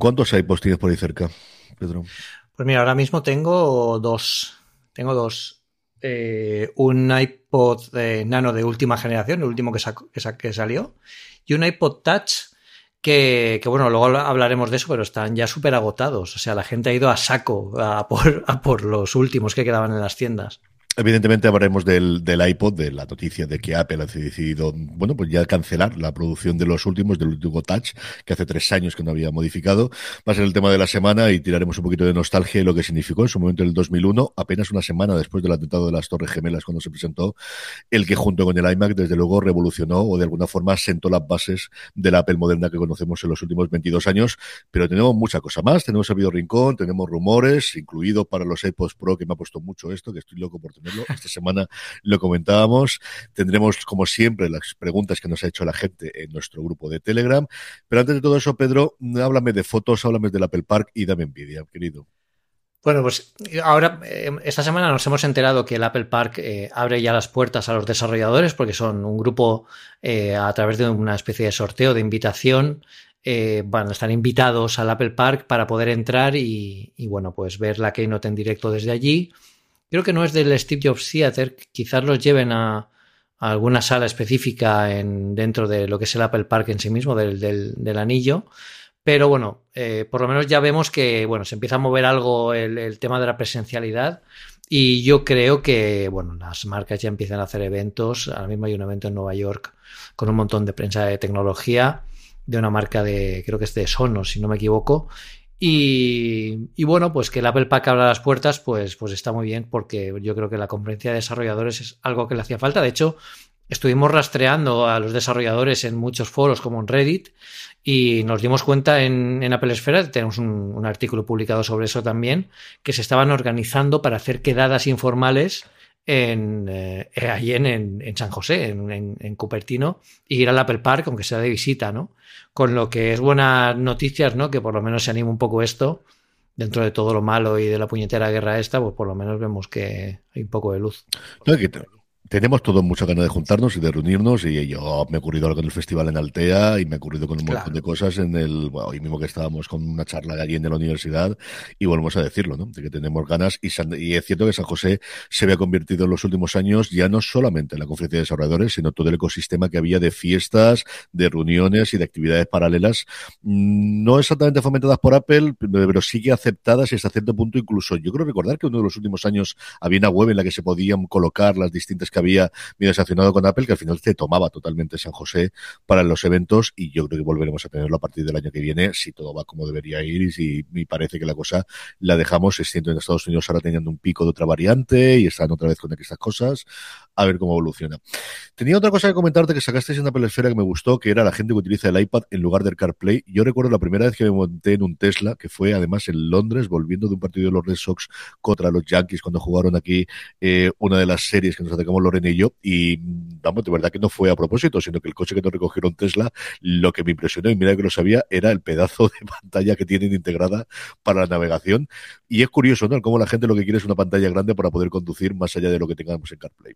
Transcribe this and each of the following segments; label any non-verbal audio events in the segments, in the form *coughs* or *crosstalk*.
¿Cuántos iPods tienes por ahí cerca, Pedro? Pues mira, ahora mismo tengo dos. Tengo dos. Eh, un iPod eh, Nano de última generación, el último que, que, sa- que salió, y un iPod Touch que, que, bueno, luego hablaremos de eso, pero están ya súper agotados. O sea, la gente ha ido a saco a por *laughs* los últimos que quedaban en las tiendas. Evidentemente hablaremos del, del iPod, de la noticia de que Apple ha decidido, bueno, pues ya cancelar la producción de los últimos, del último Touch, que hace tres años que no había modificado. Va a ser el tema de la semana y tiraremos un poquito de nostalgia y lo que significó en su momento el 2001, apenas una semana después del atentado de las Torres Gemelas cuando se presentó, el que junto con el iMac desde luego revolucionó o de alguna forma sentó las bases de la Apple moderna que conocemos en los últimos 22 años. Pero tenemos mucha cosa más, tenemos Sabido Rincón, tenemos rumores, incluido para los iPods Pro, que me ha puesto mucho esto, que estoy loco por Esta semana lo comentábamos. Tendremos, como siempre, las preguntas que nos ha hecho la gente en nuestro grupo de Telegram. Pero antes de todo eso, Pedro, háblame de fotos, háblame del Apple Park y dame envidia, querido. Bueno, pues ahora, eh, esta semana nos hemos enterado que el Apple Park eh, abre ya las puertas a los desarrolladores porque son un grupo eh, a través de una especie de sorteo, de invitación. Eh, bueno, están invitados al Apple Park para poder entrar y, y, bueno, pues ver la Keynote en directo desde allí. Creo que no es del Steve Jobs Theater, quizás los lleven a, alguna sala específica en, dentro de lo que es el Apple Park en sí mismo, del, del, del anillo. Pero bueno, eh, por lo menos ya vemos que bueno, se empieza a mover algo el, el, tema de la presencialidad y yo creo que bueno, las marcas ya empiezan a hacer eventos. Ahora mismo hay un evento en Nueva York con un montón de prensa de tecnología de una marca de, creo que es de Sonos, si no me equivoco. Y, bueno, pues que el Apple Pack abra las puertas, pues, pues está muy bien, porque yo creo que la conferencia de desarrolladores es algo que le hacía falta. De hecho, estuvimos rastreando a los desarrolladores en muchos foros, como en Reddit, y nos dimos cuenta en, Apple Esfera, tenemos un, artículo publicado sobre eso también, que se estaban organizando para hacer quedadas informales en, eh, en, en, San José, en, en, Cupertino, y ir al Apple Park, aunque sea de visita, ¿no? Con lo que es buenas noticias, ¿no? Que por lo menos se anima un poco esto, dentro de todo lo malo y de la puñetera guerra esta, pues por lo menos vemos que hay un poco de luz. No, que tenemos todos mucha ganas de juntarnos y de reunirnos y yo me he ocurrido algo en el festival en Altea y me ha ocurrido con un claro. montón de cosas en el, bueno, hoy mismo que estábamos con una charla allí en la universidad y volvemos a decirlo, ¿no? De que tenemos ganas y, San, y es cierto que San José se había convertido en los últimos años ya no solamente en la conferencia de desarrolladores, sino todo el ecosistema que había de fiestas, de reuniones y de actividades paralelas, mm, no exactamente fomentadas por Apple, pero sí que aceptadas y hasta cierto punto incluso, yo creo recordar que uno de los últimos años había una web en la que se podían colocar las distintas había medio sancionado con Apple, que al final se tomaba totalmente San José para los eventos y yo creo que volveremos a tenerlo a partir del año que viene, si todo va como debería ir y si me parece que la cosa la dejamos, es cierto en Estados Unidos ahora teniendo un pico de otra variante y están otra vez con estas cosas, a ver cómo evoluciona. Tenía otra cosa que comentarte que sacaste en Apple Esfera que me gustó, que era la gente que utiliza el iPad en lugar del CarPlay. Yo recuerdo la primera vez que me monté en un Tesla, que fue además en Londres, volviendo de un partido de los Red Sox contra los Yankees, cuando jugaron aquí eh, una de las series que nos atacamos Lorena y yo, y vamos, de verdad que no fue a propósito, sino que el coche que nos recogieron Tesla, lo que me impresionó, y mira que lo sabía, era el pedazo de pantalla que tienen integrada para la navegación. Y es curioso, ¿no? Cómo la gente lo que quiere es una pantalla grande para poder conducir más allá de lo que tengamos en CarPlay.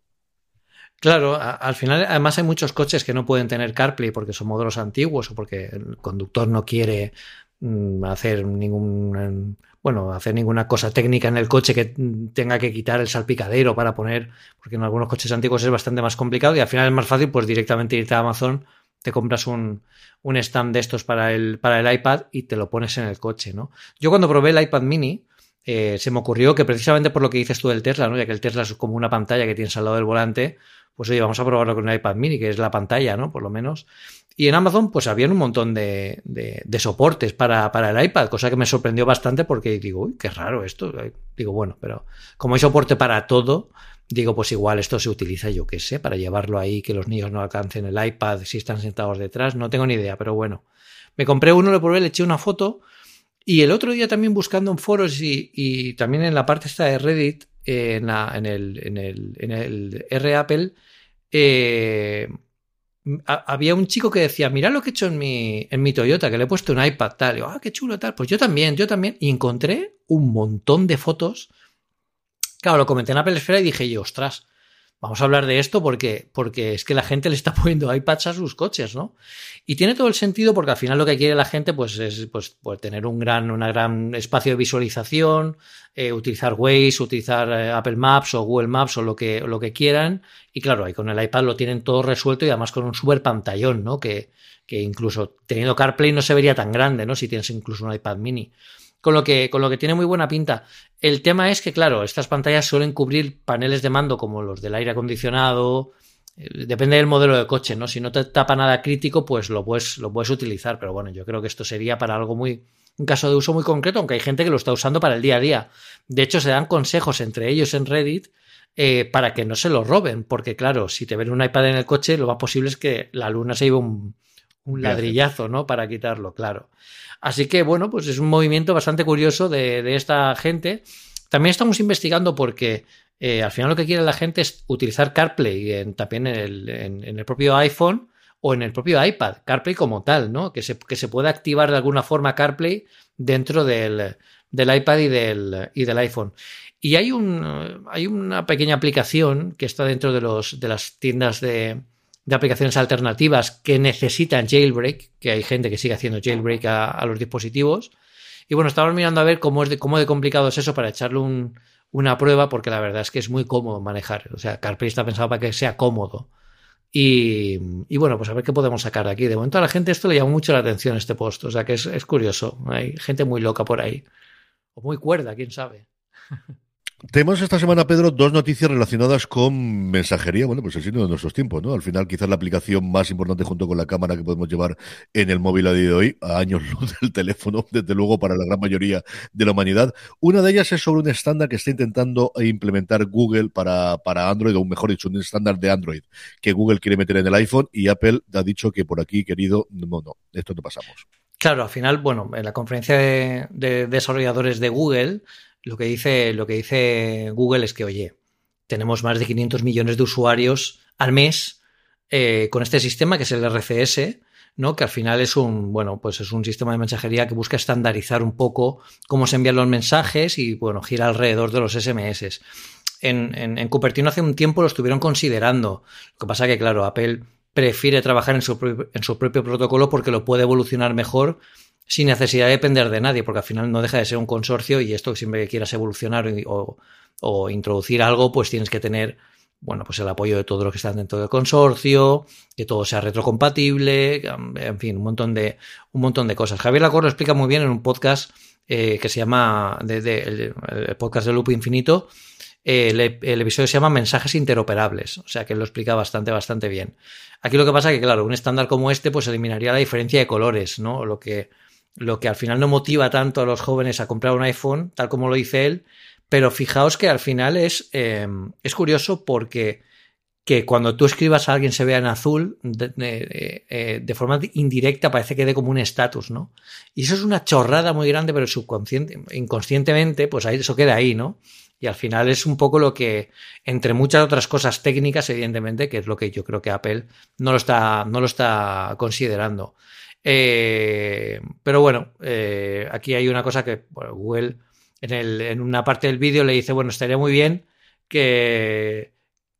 Claro, al final además hay muchos coches que no pueden tener CarPlay porque son modelos antiguos o porque el conductor no quiere mm, hacer ningún bueno, hacer ninguna cosa técnica en el coche que tenga que quitar el salpicadero para poner, porque en algunos coches antiguos es bastante más complicado y al final es más fácil pues directamente irte a Amazon te compras un, un stand de estos para el, para el iPad y te lo pones en el coche, ¿no? Yo cuando probé el iPad mini, eh, se me ocurrió que precisamente por lo que dices tú del Tesla, ¿no? Ya que el Tesla es como una pantalla que tienes al lado del volante, pues oye, vamos a probarlo con el iPad mini, que es la pantalla, ¿no? Por lo menos. Y en Amazon, pues habían un montón de, de, soportes para, para, el iPad, cosa que me sorprendió bastante porque digo, uy, qué raro esto. Digo, bueno, pero como hay soporte para todo, Digo, pues igual esto se utiliza, yo qué sé, para llevarlo ahí, que los niños no alcancen el iPad si están sentados detrás, no tengo ni idea, pero bueno. Me compré uno, lo probé, le eché una foto y el otro día también buscando en foros y, también en la parte esta de Reddit, en, el, en, el, en el R Apple, eh, había un chico que decía, mira lo que he hecho en mi, en mi Toyota, que le he puesto un iPad tal. Y yo, ah, qué chulo tal. Pues yo también, yo también. Y encontré un montón de fotos Claro, lo comenté en Apple Esfera y dije yo, ostras, vamos a hablar de esto porque, porque es que la gente le está *laughs* poniendo iPads a sus coches, ¿no? Y tiene todo el sentido porque al final lo que quiere la gente pues, es pues, pues tener un gran, una gran espacio de visualización, eh, utilizar Waze, utilizar eh, Apple Maps o Google Maps o lo que, lo que quieran. Y claro, ahí con el iPad lo tienen todo resuelto y además con un super pantallón, ¿no? Que, que incluso teniendo CarPlay no se vería tan grande, ¿no? Si tienes incluso un iPad mini con lo que, con lo que tiene muy buena pinta. El tema es que, claro, estas pantallas suelen cubrir paneles de mando como los del aire acondicionado. Eh, depende del modelo de coche, ¿no? Si no te tapa nada crítico, pues lo puedes, lo puedes utilizar. Pero bueno, yo creo que esto sería para algo muy. Un caso de uso muy concreto, aunque hay gente que lo está usando para el día a día. De hecho, se dan consejos entre ellos en Reddit eh, para que no se lo roben. Porque, claro, si te ven un iPad en el coche, lo más posible es que la luna se lleve un, un ladrillazo, ¿no? Para quitarlo, claro. Así que, bueno, pues es un movimiento bastante curioso de, esta gente. También estamos investigando porque eh, al final lo que quiere la gente es utilizar CarPlay en, también en el, en, el, propio iPhone o en el propio iPad, CarPlay como tal, ¿no? Que se, que se pueda activar de alguna forma CarPlay dentro del, del iPad y del, y del iPhone. Y hay, un, hay una pequeña aplicación que está dentro de, los, de las tiendas de, de aplicaciones alternativas que necesitan jailbreak, que hay gente que sigue haciendo jailbreak a, los dispositivos. Y bueno, estamos mirando a ver cómo, es de, cómo de complicado es eso para echarle una prueba, porque la verdad es que es muy cómodo manejar. O sea, CarPlay está pensado para que sea cómodo. Y, bueno, pues a ver qué podemos sacar de aquí. De momento a la gente esto le llama mucho la atención, este post. O sea que es, es curioso. Hay gente muy loca por ahí. O muy cuerda, quién sabe. *laughs* Tenemos esta semana, Pedro, dos noticias relacionadas con mensajería, bueno, pues el signo de nuestros tiempos, ¿no? Al final, quizás la aplicación más importante junto con la cámara que podemos llevar en el móvil a día de hoy, a años *laughs* luz del teléfono, desde luego, para la gran mayoría de la humanidad. Una de ellas es sobre un estándar que está intentando implementar Google para, para Android, o mejor dicho, un estándar de Android que Google quiere meter en el iPhone y Apple ha dicho que por aquí, querido, no, no, esto no pasamos. Claro, al final, bueno, en la conferencia de desarrolladores de Google, lo que dice, lo que dice Google es que, oye, tenemos más de 500 millones de usuarios al mes eh, con este sistema que es el RCS, ¿no? Que al final es un, bueno, pues es un sistema de mensajería que busca estandarizar un poco cómo se envían los mensajes y, bueno, gira alrededor de los SMS. En, en, Cupertino hace un tiempo lo estuvieron considerando. Lo que pasa que, claro, Apple prefiere trabajar en su, en su propio protocolo porque lo puede evolucionar mejor sin necesidad de depender de nadie, porque al final no deja de ser un consorcio y esto siempre que quieras evolucionar o, introducir algo, pues tienes que tener, bueno, pues el apoyo de todos los que están dentro del consorcio, que todo sea retrocompatible, en fin, un montón de, un montón de cosas. Javier Lacor lo explica muy bien en un podcast eh, que se llama, de, el, podcast de Loop Infinito, el, el, episodio se llama Mensajes interoperables, o sea que lo explica bastante, bastante bien. Aquí lo que pasa es que, claro, un estándar como este, pues eliminaría la diferencia de colores, ¿no? Lo que, lo que al final no motiva tanto a los jóvenes a comprar un iPhone, tal como lo dice él, pero fijaos que al final es, em, es curioso porque que cuando tú escribas a alguien se vea en azul, de, eh, forma indirecta parece que dé como un estatus, ¿no? Y eso es una chorrada muy grande, pero subconsciente, inconscientemente, pues ahí, eso queda ahí, ¿no? Y al final es un poco lo que, entre muchas otras cosas técnicas, evidentemente, que es lo que yo creo que Apple no lo está, no lo está considerando. Eh, pero bueno, eh, aquí hay una cosa que Google en, una parte del vídeo le dice, bueno, estaría muy bien que,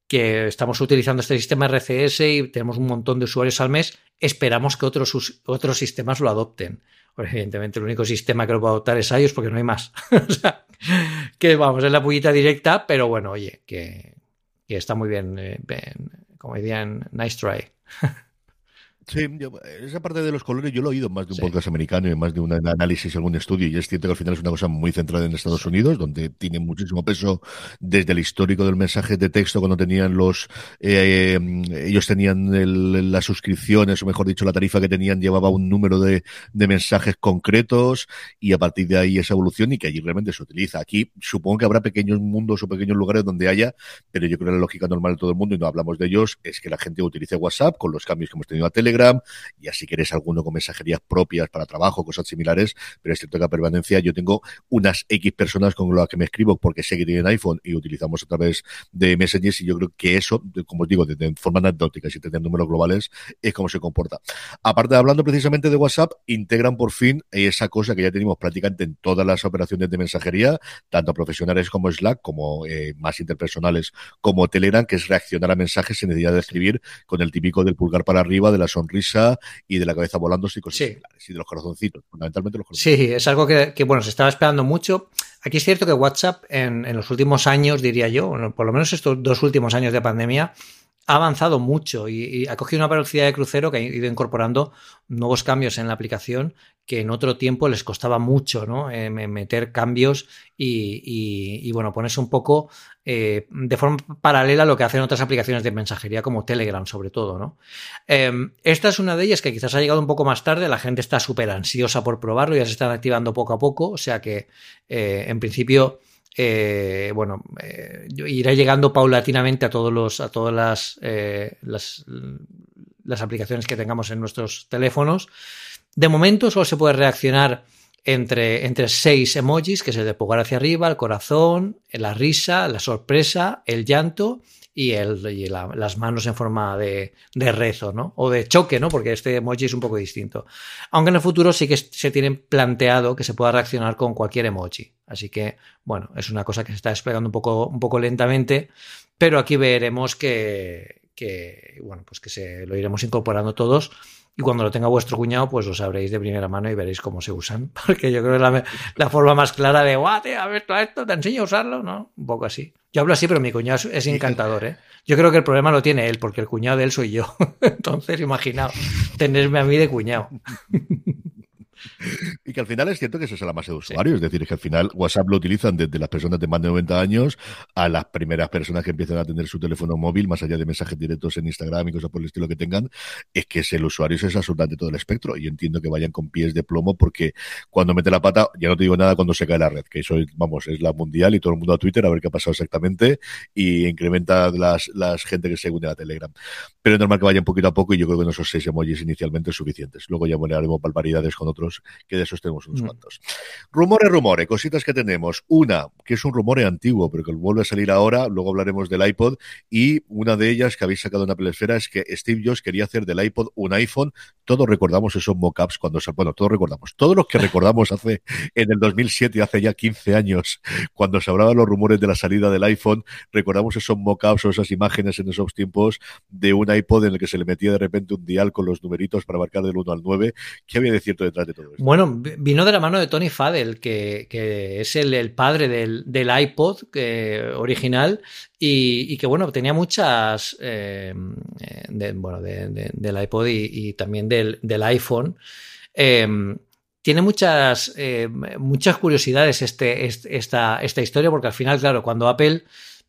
estamos utilizando este sistema RCS y tenemos un montón de usuarios al mes, esperamos que otros, otros sistemas lo adopten. evidentemente el único sistema que lo a adoptar es iOS porque no hay más. *laughs* o sea, que vamos, es la pullita directa, pero bueno, oye, que, está muy bien, eh, como dirían, nice try. *laughs* Sí, esa parte de los colores yo lo he oído más de un podcast americano y más de un análisis, algún estudio, y es cierto que al final es una cosa muy centrada en Estados Unidos, donde tiene muchísimo peso desde el histórico del mensaje de texto, cuando tenían los, eh, ellos tenían las suscripciones, o mejor dicho, la tarifa que tenían llevaba un número de, de mensajes concretos, y a partir de ahí esa evolución, y que allí realmente se utiliza. Aquí supongo que habrá pequeños mundos o pequeños lugares donde haya, pero yo creo que la lógica normal de todo el mundo, y no hablamos de ellos, es que la gente utilice WhatsApp con los cambios que hemos tenido a Telegram, y así quieres alguno con mensajerías propias para trabajo, cosas similares, pero es cierto que a permanencia yo tengo unas X personas con las que me escribo porque sé que tienen iPhone y utilizamos a través de Messages y yo creo que eso, como os digo, de, forma anecdótica, si tener números globales, es como se comporta. Aparte de hablando precisamente de WhatsApp, integran por fin esa cosa que ya tenemos prácticamente en todas las operaciones de mensajería, tanto profesionales como Slack, como eh, más interpersonales como Telegram, que es reaccionar a mensajes sin necesidad de escribir con el típico del pulgar para arriba, de la sonrisa sonrisa y de la cabeza volando y cosas sí. y de los corazoncitos, fundamentalmente los corazoncitos. Sí, es algo que, bueno, se estaba esperando mucho. Aquí es cierto que WhatsApp en, los últimos años, diría yo, por lo menos estos dos últimos años de pandemia, ha avanzado mucho y, ha cogido una velocidad de crucero que ha ido incorporando nuevos cambios en la aplicación que en otro tiempo les costaba mucho ¿no? Eh, meter cambios y, bueno, ponerse un poco eh, de forma paralela a lo que hacen otras aplicaciones de mensajería como Telegram sobre todo. ¿no? Em, esta es una de ellas que quizás ha llegado un poco más tarde, la gente está súper ansiosa por probarlo, ya se están activando poco a poco, o sea que eh, en principio... bueno, irá llegando paulatinamente a todos los, a todas las, las, aplicaciones que tengamos en nuestros teléfonos. De momento solo se puede reaccionar entre, entre seis emojis, que es el de pulgar hacia arriba, el corazón, la risa, la sorpresa, el llanto y, el, y las manos en forma de, de, rezo, ¿no? O de choque, ¿no? Porque este emoji es un poco distinto. Aunque en el futuro sí que se tiene planteado que se pueda reaccionar con cualquier emoji. Así que, bueno, es una cosa que se está desplegando un poco, un poco lentamente, pero aquí veremos que, que, bueno, pues que se lo iremos incorporando todos y cuando lo tenga vuestro cuñado, pues lo sabréis de primera mano y veréis cómo se usan. *laughs* Porque yo creo que es la, forma más clara de, guau, a ver esto, te enseño a usarlo, ¿no? Un poco así. Yo hablo así, pero mi cuñado es encantador, ¿eh? Yo creo que el problema lo tiene él, porque el cuñado de él soy yo. *laughs* Entonces, imaginaos, tenerme a mí de cuñado. *laughs* y que al final es cierto que esa es la masa de usuarios, es decir, que al final WhatsApp lo utilizan desde las personas de más de 90 años a las primeras personas que empiezan a tener su teléfono móvil, más allá de mensajes directos en Instagram y cosas por el estilo que tengan, es que es el usuario es absolutamente todo el espectro. Y entiendo que vayan con pies de plomo porque cuando mete la pata, ya no te digo nada cuando se cae la red, que eso, vamos, es la mundial y todo el mundo a Twitter a ver qué ha pasado exactamente y incrementa las, las gente que se une a Telegram. Pero es normal que vayan poquito a poco y yo creo que esos seis emojis inicialmente suficientes. Luego ya haremos barbaridades con otros que de esos tenemos unos mm. cuantos. Rumores, rumores, cositas que tenemos. Una, que es un rumor antiguo, pero que vuelve a salir ahora, luego hablaremos del iPod, y una de ellas que habéis sacado en Apple Esfera es que Steve Jobs quería hacer del iPod un iPhone. Todos recordamos esos mockups cuando se, bueno, todos recordamos, todos los que recordamos hace *laughs* en el 2007, hace ya 15 años, cuando se hablaban los rumores de la salida del iPhone, recordamos esos mockups o esas imágenes en esos tiempos de un iPod en el que se le metía de repente un dial con los numeritos para marcar del 1 al 9. ¿Qué había de cierto detrás de Bueno, vino de la mano de Tony Fadell, que, es el, padre del, iPod original y, que, bueno, tenía muchas, eh, bueno, del iPod y, también del, iPhone. Em, tiene muchas, eh, muchas curiosidades este, esta historia, porque al final, claro, cuando Apple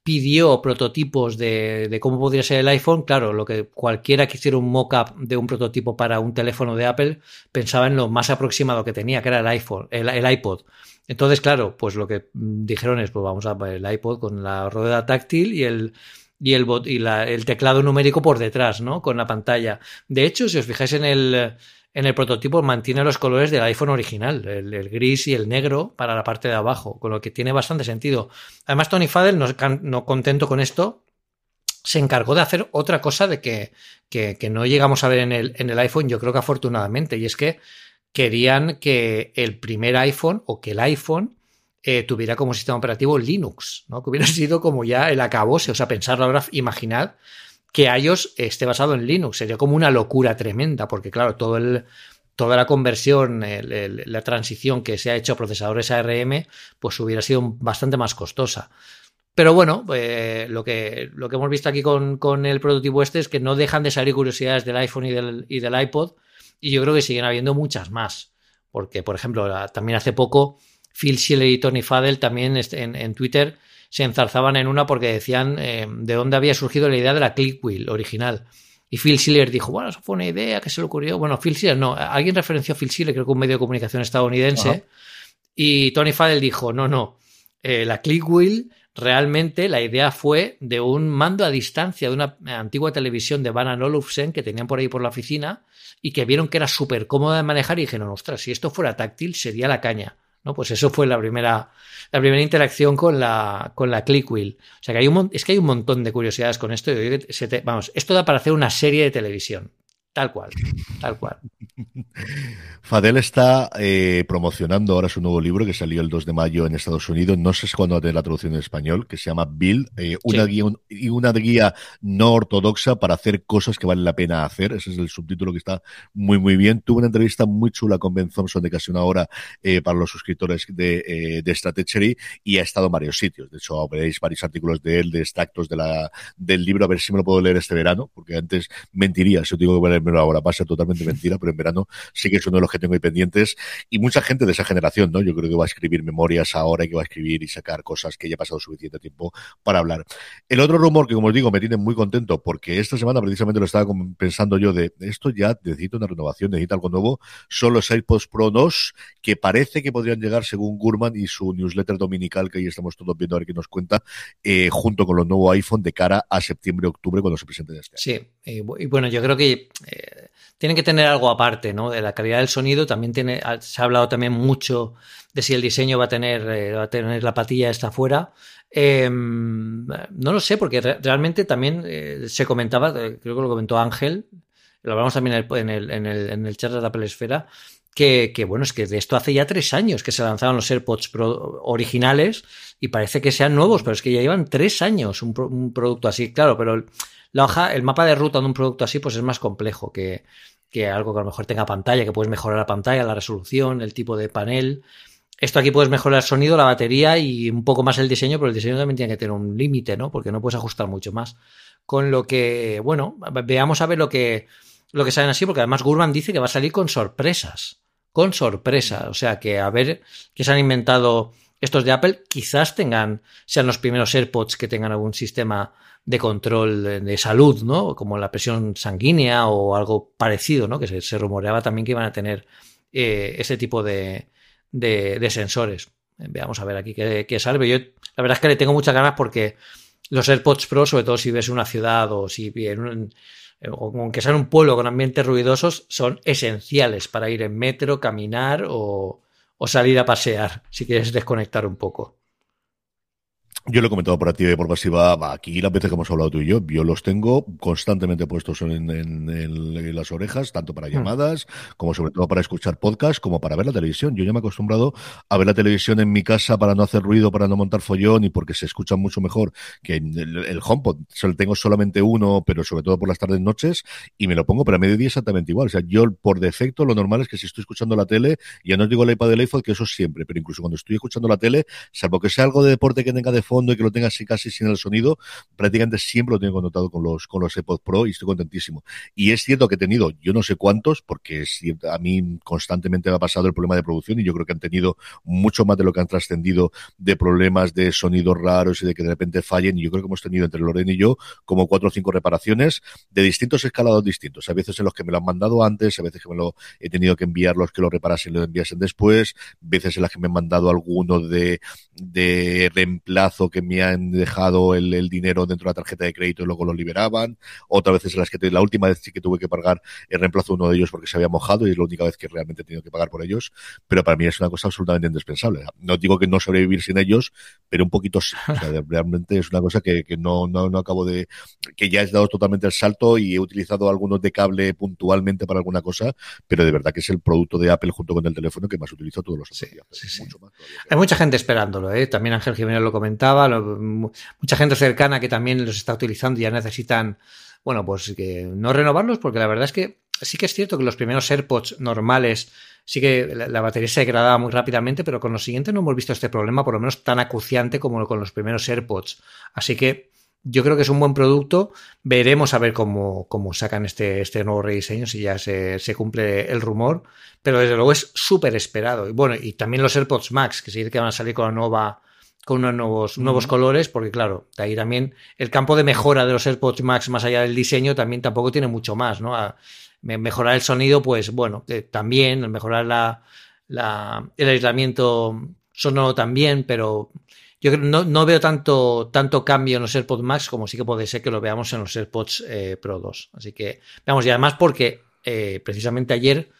pidió prototipos de, cómo podría ser el iPhone, claro, lo que cualquiera que hiciera un mock-up de un prototipo para un teléfono de Apple pensaba en lo más aproximado que tenía, que era el iPhone, el, iPod. Entonces, claro, pues lo que dijeron es, pues vamos a el iPod con la rueda táctil y el y el y el teclado numérico por detrás, ¿no? Con la pantalla. De hecho, si os fijáis en el en el prototipo mantiene los colores del iPhone original, el, gris y el negro para la parte de abajo, con lo que tiene bastante sentido. Además, Tony Fadell, no, contento con esto, se encargó de hacer otra cosa de que, que, no llegamos a ver en el, en el iPhone, yo creo que afortunadamente, y es que querían que el primer iPhone o que el iPhone eh, tuviera como sistema operativo Linux, ¿no? que hubiera *laughs* sido como ya el acabose, o sea, pensarlo ahora, imaginad que iOS esté basado en Linux. Sería como una locura tremenda, porque claro, todo el, toda la conversión, la transición que se ha hecho a procesadores ARM, pues hubiera sido bastante más costosa. Pero bueno, eh, lo, que, lo que hemos visto aquí con, con, el prototipo este es que no dejan de salir curiosidades del iPhone y del, y del iPod y yo creo que siguen habiendo muchas más. Porque, por ejemplo, también hace poco Phil Schiller y Tony Fadell también en, en Twitter se enzarzaban en una porque decían eh, de dónde había surgido la idea de la click wheel original. Y Phil Schiller dijo, bueno, eso fue una idea que se le ocurrió. Bueno, Phil Schiller no, alguien referenció a Phil Schiller, creo que un medio de comunicación estadounidense. Y Tony Fadell dijo, no, no, eh, la click wheel realmente la idea fue de un mando a distancia de una antigua televisión de Van Olufsen que tenían por ahí por la oficina y que vieron que era súper cómoda de manejar y dijeron, ostras, si esto fuera táctil sería la caña. Pues eso fue la primera, la primera interacción con la, con la Click Wheel. O sea que hay un, es que hay un montón de curiosidades con esto. vamos, esto da para hacer una serie de televisión. Tal cual, tal cual. *laughs* Fadel está eh, promocionando ahora su nuevo libro que salió el 2 de mayo en Estados Unidos. No sé cuándo va a tener la traducción en español, que se llama Bill, eh, una, guía, una guía no ortodoxa para hacer cosas que vale la pena hacer. Ese es el subtítulo que está muy, muy bien. Tuve una entrevista muy chula con Ben Thompson de casi una hora eh, para los suscriptores de, de Strategy y ha estado en varios sitios. De hecho, veréis varios artículos de él, de extractos de la, del libro, a ver si me lo puedo leer este verano, porque antes mentiría si digo que ahora, va a ser totalmente *laughs* mentira, pero en verano sí que es uno de los que tengo ahí pendientes. Y mucha gente de esa generación, ¿no? Yo creo que va a escribir memorias ahora y que va a escribir y sacar cosas que ya ha pasado suficiente tiempo para hablar. El otro rumor que, como os digo, me tiene muy contento porque esta semana precisamente lo estaba pensando yo de esto ya necesita una renovación, necesita algo nuevo, son los AirPods Pro 2 que parece que podrían llegar según Gurman y su newsletter dominical que ahí estamos todos viendo a ver qué nos cuenta, eh, junto con los nuevos iPhone de cara a septiembre-octubre cuando se presenten este Sí, y bueno, yo creo que eh, tienen que tener algo aparte, ¿no? De la calidad del sonido también tiene, se ha hablado también mucho de si el diseño va a tener, eh, va a tener la patilla esta afuera. Em, no lo sé, porque realmente también eh, se comentaba, creo que lo comentó Ángel, lo hablamos también en el, en el, en el chat de la Pelesfera, que, que, bueno, es que de esto hace ya tres años que se lanzaron los AirPods Pro originales y parece que sean nuevos, pero es que ya llevan tres años un, un producto así, claro, pero la hoja, el mapa de ruta de un producto así, pues es más complejo que, algo que a lo mejor tenga pantalla, que puedes mejorar la pantalla, la resolución, el tipo de panel. Esto aquí puedes mejorar el sonido, la batería y un poco más el diseño, pero el diseño también tiene que tener un límite, ¿no? Porque no puedes ajustar mucho más. Con lo que, bueno, veamos a ver lo que, lo que salen así, porque además Gurman dice que va a salir con sorpresas. Con sorpresa. O sea que a ver qué se han inventado estos de Apple. Quizás tengan, sean los primeros AirPods que tengan algún sistema de control de, salud, ¿no? Como la presión sanguínea o algo parecido, ¿no? Que se, rumoreaba también que iban a tener eh, ese tipo de, de, sensores. Veamos a ver aquí qué, qué salve. Yo la verdad es que le tengo muchas ganas porque los AirPods Pro, sobre todo si ves una ciudad o si bien aunque sean un pueblo con ambientes ruidosos, son esenciales para ir en metro, caminar o, o salir a pasear, si quieres desconectar un poco. Yo lo he comentado por activa y por pasiva aquí las veces que hemos hablado tú y yo. Yo los tengo constantemente puestos en, las orejas, tanto para hmm. llamadas, como sobre todo para escuchar podcast, como para ver la televisión. Yo ya me he acostumbrado a ver la televisión en mi casa para no hacer ruido, para no montar follón y porque se escucha mucho mejor que en el, HomePod. Solo tengo solamente uno, pero sobre todo por las tardes noches, y me lo pongo para mediodía exactamente igual. O sea, yo por defecto lo normal es que si estoy escuchando la tele, ya no digo el iPad del iPhone, que eso siempre, pero incluso cuando estoy escuchando la tele, salvo que sea algo de deporte que tenga de fondo, y que lo tenga así casi sin el sonido, prácticamente siempre lo tengo conectado con los, con los AirPods Pro y estoy contentísimo. Y es cierto que he tenido, yo no sé cuántos, porque a mí constantemente me ha pasado el problema de producción y yo creo que han tenido mucho más de lo que han trascendido de problemas de sonidos raros y de que de repente fallen. Y yo creo que hemos tenido entre Lorena y yo como cuatro o cinco reparaciones de distintos escalados distintos. A veces en los que me lo han mandado antes, a veces que me lo he tenido que enviar los que lo reparasen y lo enviasen después, veces en las que me han mandado alguno de, de reemplazo que me han dejado el, dinero dentro de la tarjeta de crédito y luego lo liberaban. Otras veces en las que la última vez sí que tuve que pagar el reemplazo de uno de ellos porque se había mojado y es la única vez que realmente he tenido que pagar por ellos. Pero para mí es una cosa absolutamente indispensable. No digo que no sobrevivir sin ellos, pero un poquito sí. *laughs* realmente es una cosa que, no, no, no acabo de, que ya he dado totalmente el salto y he utilizado algunos de cable puntualmente para alguna cosa, pero de verdad que es el producto de Apple junto con el teléfono que más utilizo todos los días. Hay mucha gente esperándolo, ¿eh? También Ángel Jiménez lo comentaba, mucha gente cercana que también los está utilizando y ya necesitan, bueno, pues que no renovarlos, porque la verdad es que sí que es cierto que los primeros AirPods normales sí que la, batería se degradaba muy rápidamente, pero con los siguientes no hemos visto este problema, por lo menos tan acuciante como con los primeros AirPods. Así que yo creo que es un buen producto. Veremos a ver cómo, sacan este, este nuevo rediseño, si ya se, se cumple el rumor. Pero desde luego es súper esperado. Y bueno, y también los AirPods Max, que sí que van a salir con la nueva con unos nuevos, nuevos colores, porque claro, de ahí también el campo de mejora de los AirPods Max, más allá del diseño, también tampoco tiene mucho más, ¿no? mejorar el sonido, pues bueno, también, mejorar la, la, el aislamiento sonoro también, pero yo no, no, veo tanto, tanto cambio en los AirPods Max como sí que puede ser que lo veamos en los AirPods eh, Pro 2. Así que, veamos, y además porque eh, precisamente ayer,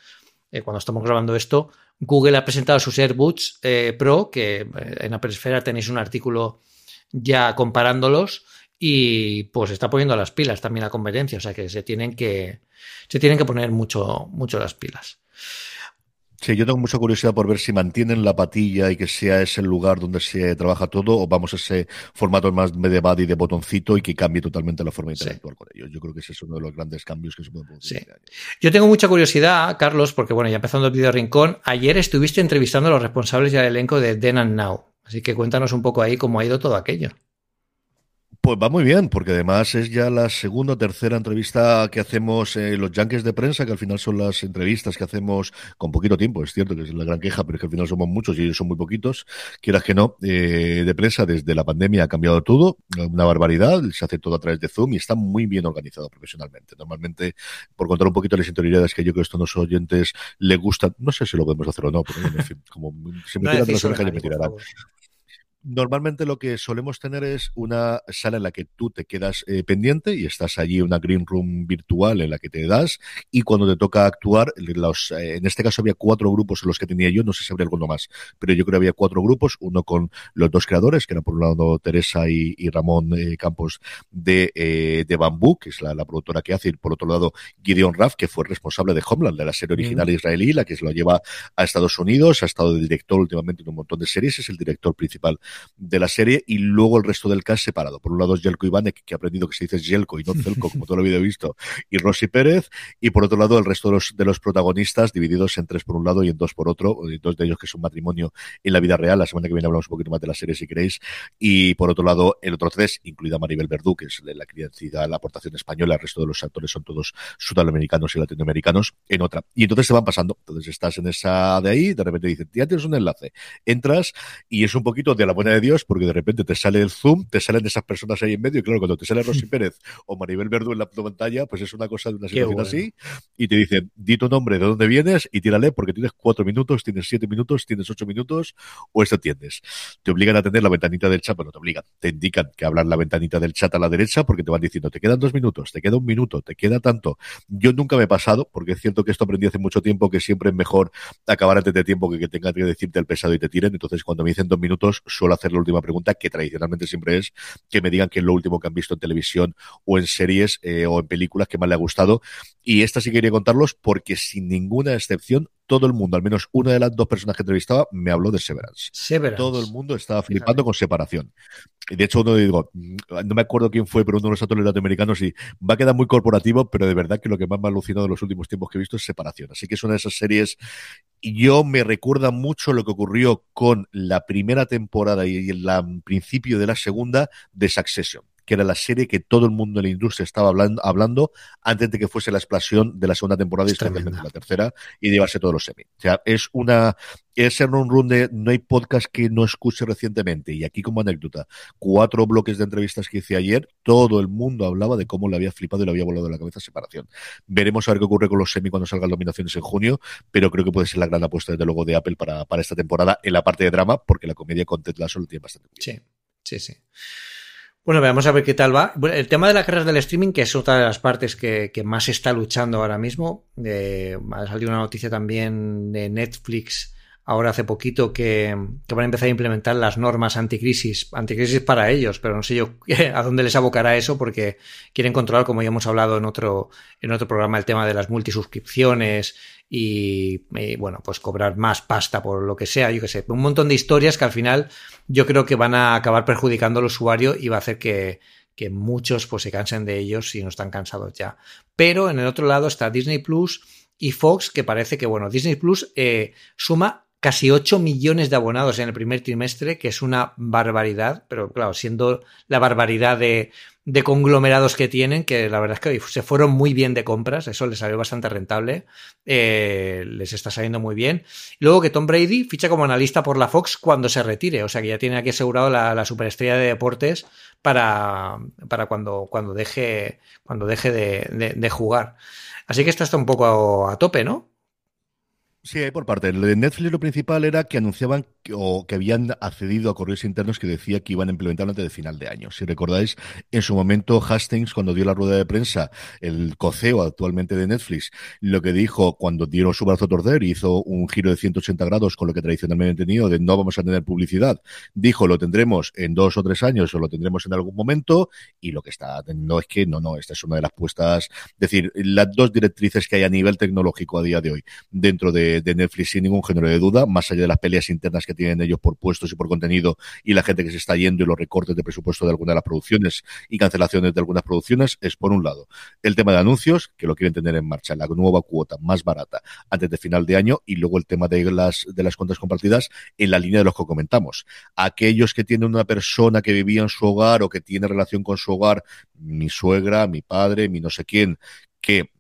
eh, cuando estamos grabando esto, Google ha presentado sus AirBuds Pro, que en Apple Esfera tenéis un artículo ya comparándolos y pues está poniendo las pilas también la conveniencia, o sea que se tienen que, se tienen que poner mucho, mucho las pilas. Sí, yo tengo mucha curiosidad por ver si mantienen la patilla y que sea ese lugar donde se trabaja todo o vamos a ese formato más medieval y de botoncito y que cambie totalmente la forma de interactuar con ellos. Yo creo que ese es uno de los grandes cambios que se pueden producir. Este yo tengo mucha curiosidad, Carlos, porque bueno, ya empezando el video rincón, ayer estuviste entrevistando a los responsables y al elenco de Den and Now. Así que cuéntanos un poco ahí cómo ha ido todo aquello. Pues va muy bien, porque además es ya la segunda o tercera entrevista que hacemos los Yankees de prensa, que al final son las entrevistas que hacemos con poquito tiempo, es cierto que es la gran queja, pero es que al final somos muchos y ellos son muy poquitos, quieras que no, eh, de prensa desde la pandemia ha cambiado todo, una barbaridad, se hace todo a través de Zoom y está muy bien organizado profesionalmente. Normalmente, por contar un poquito las interioridades que yo creo que esto a los oyentes le gustan, no sé si lo podemos hacer o no, pero en fin, como se me tiran las orejas y me tirarán. Normalmente lo que solemos tener es una sala en la que tú te quedas eh, pendiente y estás allí, una green room virtual en la que te das y cuando te toca actuar, los, eh, en este caso había cuatro grupos en los que tenía yo, no sé si habría alguno más, pero yo creo que había cuatro grupos, uno con los dos creadores, que eran por un lado Teresa y, Ramón eh, Campos de, de Bambú, que es la, productora que hace, y por otro lado Gideon Raff, que fue responsable de Homeland, de la serie original israelí, la que se lo lleva a Estados Unidos, ha estado de director últimamente en un montón de series, es el director principal de la serie y luego el resto del cast separado. Por un lado es Jelko Ivanek, que ha aprendido que se dice Jelko y no *laughs* Zelko, como todo lo había visto, y Rosy Pérez, y por otro lado el resto de los, de los protagonistas divididos en tres por un lado y en dos por otro, dos de ellos que son matrimonio en la vida real, la semana que viene hablamos un poquito más de la serie si queréis, y por otro lado el otro tres, incluida Maribel Verdú, que es la crianza, la aportación española, el resto de los actores son todos sudamericanos y latinoamericanos, en otra. Y entonces se van pasando, entonces estás en esa de ahí, de repente dicen, ya tienes un enlace, entras y es un poquito de la buena de Dios porque de repente te sale el Zoom, te salen esas personas ahí en medio, y claro, cuando te sale Rosy *laughs* Pérez o Maribel Verdú en la pantalla, pues es una cosa de una situación así, y te dicen, di tu nombre, de dónde vienes, y tírale, porque tienes cuatro minutos, tienes siete minutos, tienes ocho minutos, o esto entiendes. Te obligan a tener la ventanita del chat, bueno, te obligan, te indican que hablar la ventanita del chat a la derecha, porque te van diciendo, te quedan dos minutos, te queda un minuto, te queda tanto. Yo nunca me he pasado, porque es cierto que esto aprendí hace mucho tiempo, que siempre es mejor acabar antes de tiempo que que tenga que decirte el pesado y te tiren. Entonces, cuando me dicen dos minutos, suelo hacer la última pregunta, que tradicionalmente siempre es que me digan que es lo último que han visto en televisión o en series eh, o en películas que más le ha gustado. Y esta sí quería contarlos porque sin ninguna excepción todo el mundo, al menos una de las dos personas que entrevistaba, me habló de Severance. Todo el mundo estaba flipando con separación. De hecho, uno digo, no me acuerdo quién fue, pero uno de los actores latinoamericanos y va a quedar muy corporativo, pero de verdad que lo que más me ha alucinado en los últimos tiempos que he visto es separación. Así que es una de esas series. Yo me recuerda mucho lo que ocurrió con la primera temporada y el principio de la segunda de Succession que era la serie que todo el mundo en la industria estaba hablando, hablando antes de que fuese la explosión de la segunda temporada y especialmente la tercera y llevarse todos los semi. O sea, es una ese run run de no hay podcast que no escuche recientemente y aquí como anécdota, cuatro bloques de entrevistas que hice ayer, todo el mundo hablaba de cómo le había flipado y le había volado de la cabeza separación. Veremos a ver qué ocurre con los semi cuando salgan nominaciones en junio, pero creo que puede ser la gran apuesta desde luego de Apple para, para esta temporada en la parte de drama, porque la comedia con Ted Lasso lo tiene bastante bien. Sí, sí, sí. Bueno, vamos a ver qué tal va. el tema de la carrera del streaming, que es otra de las partes que, más está luchando ahora mismo. Eh, ha salido una noticia también de Netflix ahora hace poquito que, van a empezar a implementar las normas anticrisis, anticrisis para ellos, pero no sé yo *laughs* a dónde les abocará eso porque quieren controlar, como ya hemos hablado en otro, en otro programa, el tema de las multisuscripciones y, bueno, pues cobrar más pasta por lo que sea, yo que sé, un montón de historias que al final yo creo que van a acabar perjudicando al usuario y va a hacer que, que muchos pues se cansen de ellos si no están cansados ya. Pero en el otro lado está Disney Plus y Fox, que parece que, bueno, Disney Plus eh, suma casi 8 millones de abonados en el primer trimestre, que es una barbaridad, pero claro, siendo la barbaridad de, de conglomerados que tienen, que la verdad es que se fueron muy bien de compras, eso les salió bastante rentable, eh, les está saliendo muy bien. luego que Tom Brady ficha como analista por la Fox cuando se retire, o sea que ya tiene aquí asegurado la, superestrella de deportes para, para cuando, cuando deje, cuando deje de, de jugar. Así que esto está un poco a tope, ¿no? Sí, por parte de Netflix lo principal era que anunciaban que, o que habían accedido a correos internos que decía que iban a implementar antes de final de año. Si recordáis, en su momento Hastings, cuando dio la rueda de prensa, el coceo actualmente de Netflix, lo que dijo cuando dieron su brazo a torcer y hizo un giro de 180 grados con lo que tradicionalmente han tenido de no vamos a tener publicidad, dijo lo tendremos en dos o tres años o lo tendremos en algún momento y lo que está no es que no, no, esta es una de las puestas, es decir, las dos directrices que hay a nivel tecnológico a día de hoy dentro de de, Netflix sin ningún género de duda, más allá de las peleas internas que tienen ellos por puestos y por contenido y la gente que se está yendo y los recortes de presupuesto de algunas de las producciones y cancelaciones de algunas producciones, es por un lado el tema de anuncios, que lo quieren tener en marcha, la nueva cuota más barata antes de final de año y luego el tema de las, de las cuentas compartidas en la línea de los que comentamos. Aquellos que tienen una persona que vivía en su hogar o que tiene relación con su hogar, mi suegra, mi padre, mi no sé quién, que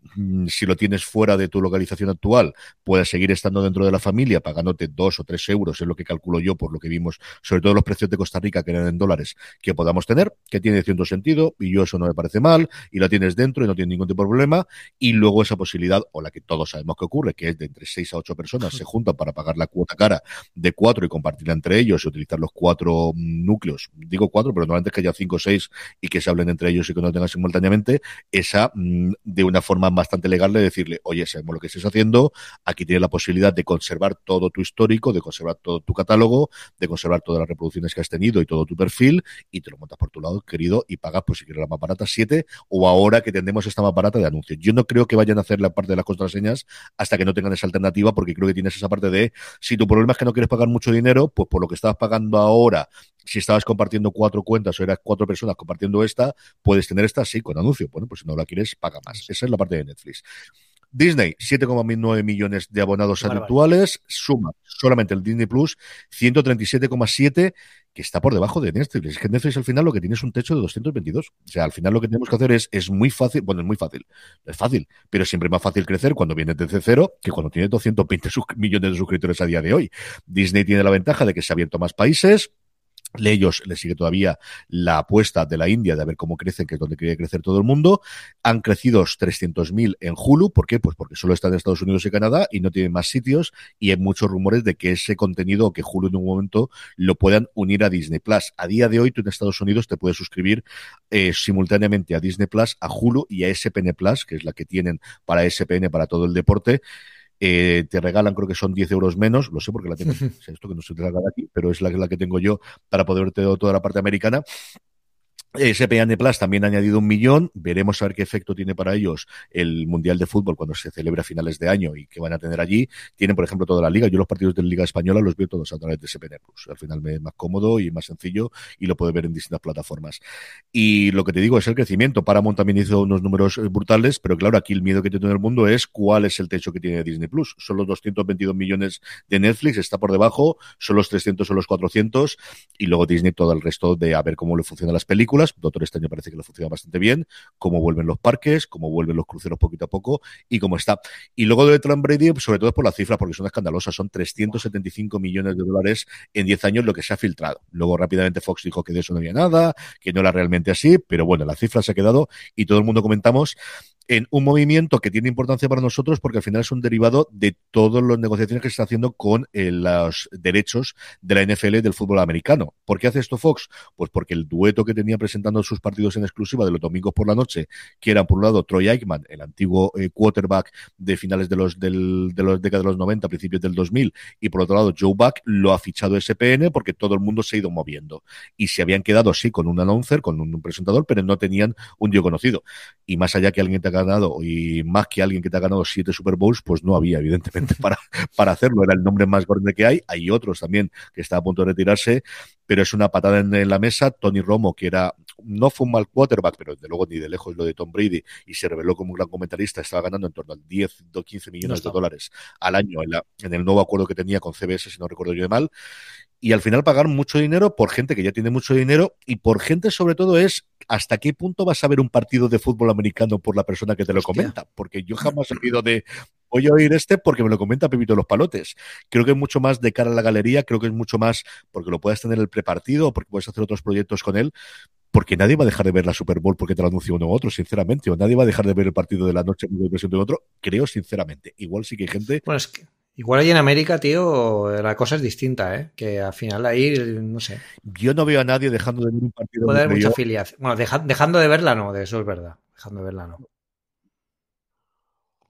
si lo tienes fuera de tu localización actual, puedas seguir estando dentro de la familia pagándote dos o tres euros, es lo que calculo yo por lo que vimos, sobre todo los precios de Costa Rica que eran en dólares, que podamos tener, que tiene cierto sentido, y yo eso no me parece mal, y la tienes dentro y no tiene ningún tipo de problema, y luego esa posibilidad, o la que todos sabemos que ocurre, que es de entre seis a ocho personas se juntan para pagar la cuota cara de cuatro y compartirla entre ellos y utilizar los cuatro núcleos, digo cuatro, pero normalmente que haya cinco o seis y que se hablen entre ellos y que no tengan simultáneamente, esa mm, de una forma bastante legal de decirle, oye, sabemos lo que estés haciendo, aquí tienes la posibilidad de conservar todo tu histórico, de conservar todo tu catálogo, de conservar todas las reproducciones que has tenido y todo tu perfil, y te lo montas por tu lado, querido, y pagas, pues si quieres la más barata, 7, o ahora que tendremos esta más barata de anuncios. Yo no creo que vayan a hacer la parte de las contraseñas hasta que no tengan esa alternativa, porque creo que tienes esa parte de, si tu problema es que no quieres pagar mucho dinero, pues por lo que estabas pagando ahora si estabas compartiendo cuatro cuentas o eras cuatro personas compartiendo esta, puedes tener esta sí con anuncio. Bueno, pues si no la quieres, paga más. Esa es la parte de Netflix. Disney, 7,9 millones de abonados actuales, suma solamente el Disney Plus, 137,7 que está por debajo de Netflix. Es que Netflix al final lo que tiene es un techo de 222. O sea, al final lo que tenemos que hacer es, es muy fácil, bueno, es muy fácil, es fácil, pero siempre más fácil crecer cuando vienes desde cero que cuando tienes 220 *laughs* millones de suscriptores a día de hoy. Disney tiene la ventaja de que se ha abierto más países, ellos le sigue todavía la apuesta de la India de ver cómo crecen, que es donde quiere crecer todo el mundo. Han crecido 300.000 en Hulu. ¿Por qué? Pues porque solo están en Estados Unidos y Canadá y no tienen más sitios. Y hay muchos rumores de que ese contenido que Hulu en un momento lo puedan unir a Disney Plus. A día de hoy, tú en Estados Unidos te puedes suscribir eh, simultáneamente a Disney Plus, a Hulu y a SPN Plus, que es la que tienen para SPN para todo el deporte. Eh, te regalan, creo que son 10 euros menos, lo sé porque la tengo, *laughs* esto que no se te de aquí, pero es la, la que tengo yo para poder toda la parte americana. SPN Plus también ha añadido un millón. Veremos a ver qué efecto tiene para ellos el Mundial de Fútbol cuando se celebra a finales de año y qué van a tener allí. Tienen, por ejemplo, toda la liga. Yo los partidos de la Liga Española los veo todos a través de SPN Plus. Al final me es más cómodo y más sencillo y lo puedo ver en distintas plataformas. Y lo que te digo es el crecimiento. Paramount también hizo unos números eh, brutales, pero claro, aquí el miedo que tiene el mundo es cuál es el techo que tiene Disney Plus. Son los 222 millones de Netflix, está por debajo, son los 300 o los 400 y luego Disney todo el resto de a ver cómo le funcionan las películas Doctor este año parece que lo funciona bastante bien. Cómo vuelven los parques, cómo vuelven los cruceros poquito a poco y cómo está. Y luego de Trump Brady, sobre todo por las cifras, porque son escandalosas. Son 375 millones de dólares en 10 años lo que se ha filtrado. Luego rápidamente Fox dijo que de eso no había nada, que no era realmente así, pero bueno, la cifra se ha quedado y todo el mundo comentamos en un movimiento que tiene importancia para nosotros porque al final es un derivado de todas las negociaciones que se está haciendo con eh, los derechos de la NFL del fútbol americano. ¿Por qué hace esto Fox? Pues porque el dueto que tenía presentando sus partidos en exclusiva de los domingos por la noche, que eran por un lado Troy Aikman, el antiguo eh, quarterback de finales de los, del, de los décadas de los 90, principios del 2000, y por otro lado Joe Buck, lo ha fichado SPN porque todo el mundo se ha ido moviendo. Y se habían quedado, sí, con un announcer, con un presentador, pero no tenían un tío conocido. Y más allá que alguien te ganado y más que alguien que te ha ganado siete Super Bowls, pues no había, evidentemente, *laughs* para, para hacerlo. Era el nombre más grande que hay. Hay otros también que está a punto de retirarse, pero es una patada en, la mesa. Tony Romo, que era no fue un mal quarterback, pero desde luego ni de lejos lo de Tom Brady, y se reveló como un gran comentarista, estaba ganando en torno a 10 o 15 millones de dólares al año en, en el nuevo acuerdo que tenía con CBS, si no recuerdo yo de mal, y al final pagar mucho dinero por gente que ya tiene mucho dinero y por gente sobre todo es hasta qué punto vas a ver un partido de fútbol americano por la persona que te lo comenta, porque yo jamás he oído de voy a oír este porque me lo comenta Pepito los Palotes. Creo que es mucho más de cara a la galería, creo que es mucho más porque lo puedes tener el prepartido o porque puedes hacer otros proyectos con él, porque nadie va a dejar de ver la Super Bowl porque te lo anunció uno u otro, sinceramente, o nadie va a dejar de ver el partido de la noche de versión de otro, creo sinceramente. Igual sí que hay gente... Bueno, es que Igual ahí en América, tío, la cosa es distinta, ¿eh? Que al final ahí, no sé. Yo no veo a nadie dejando de ver un partido. Puede haber mucha afiliación. Bueno, dejando de verla no, de eso es verdad. Dejando de verla no.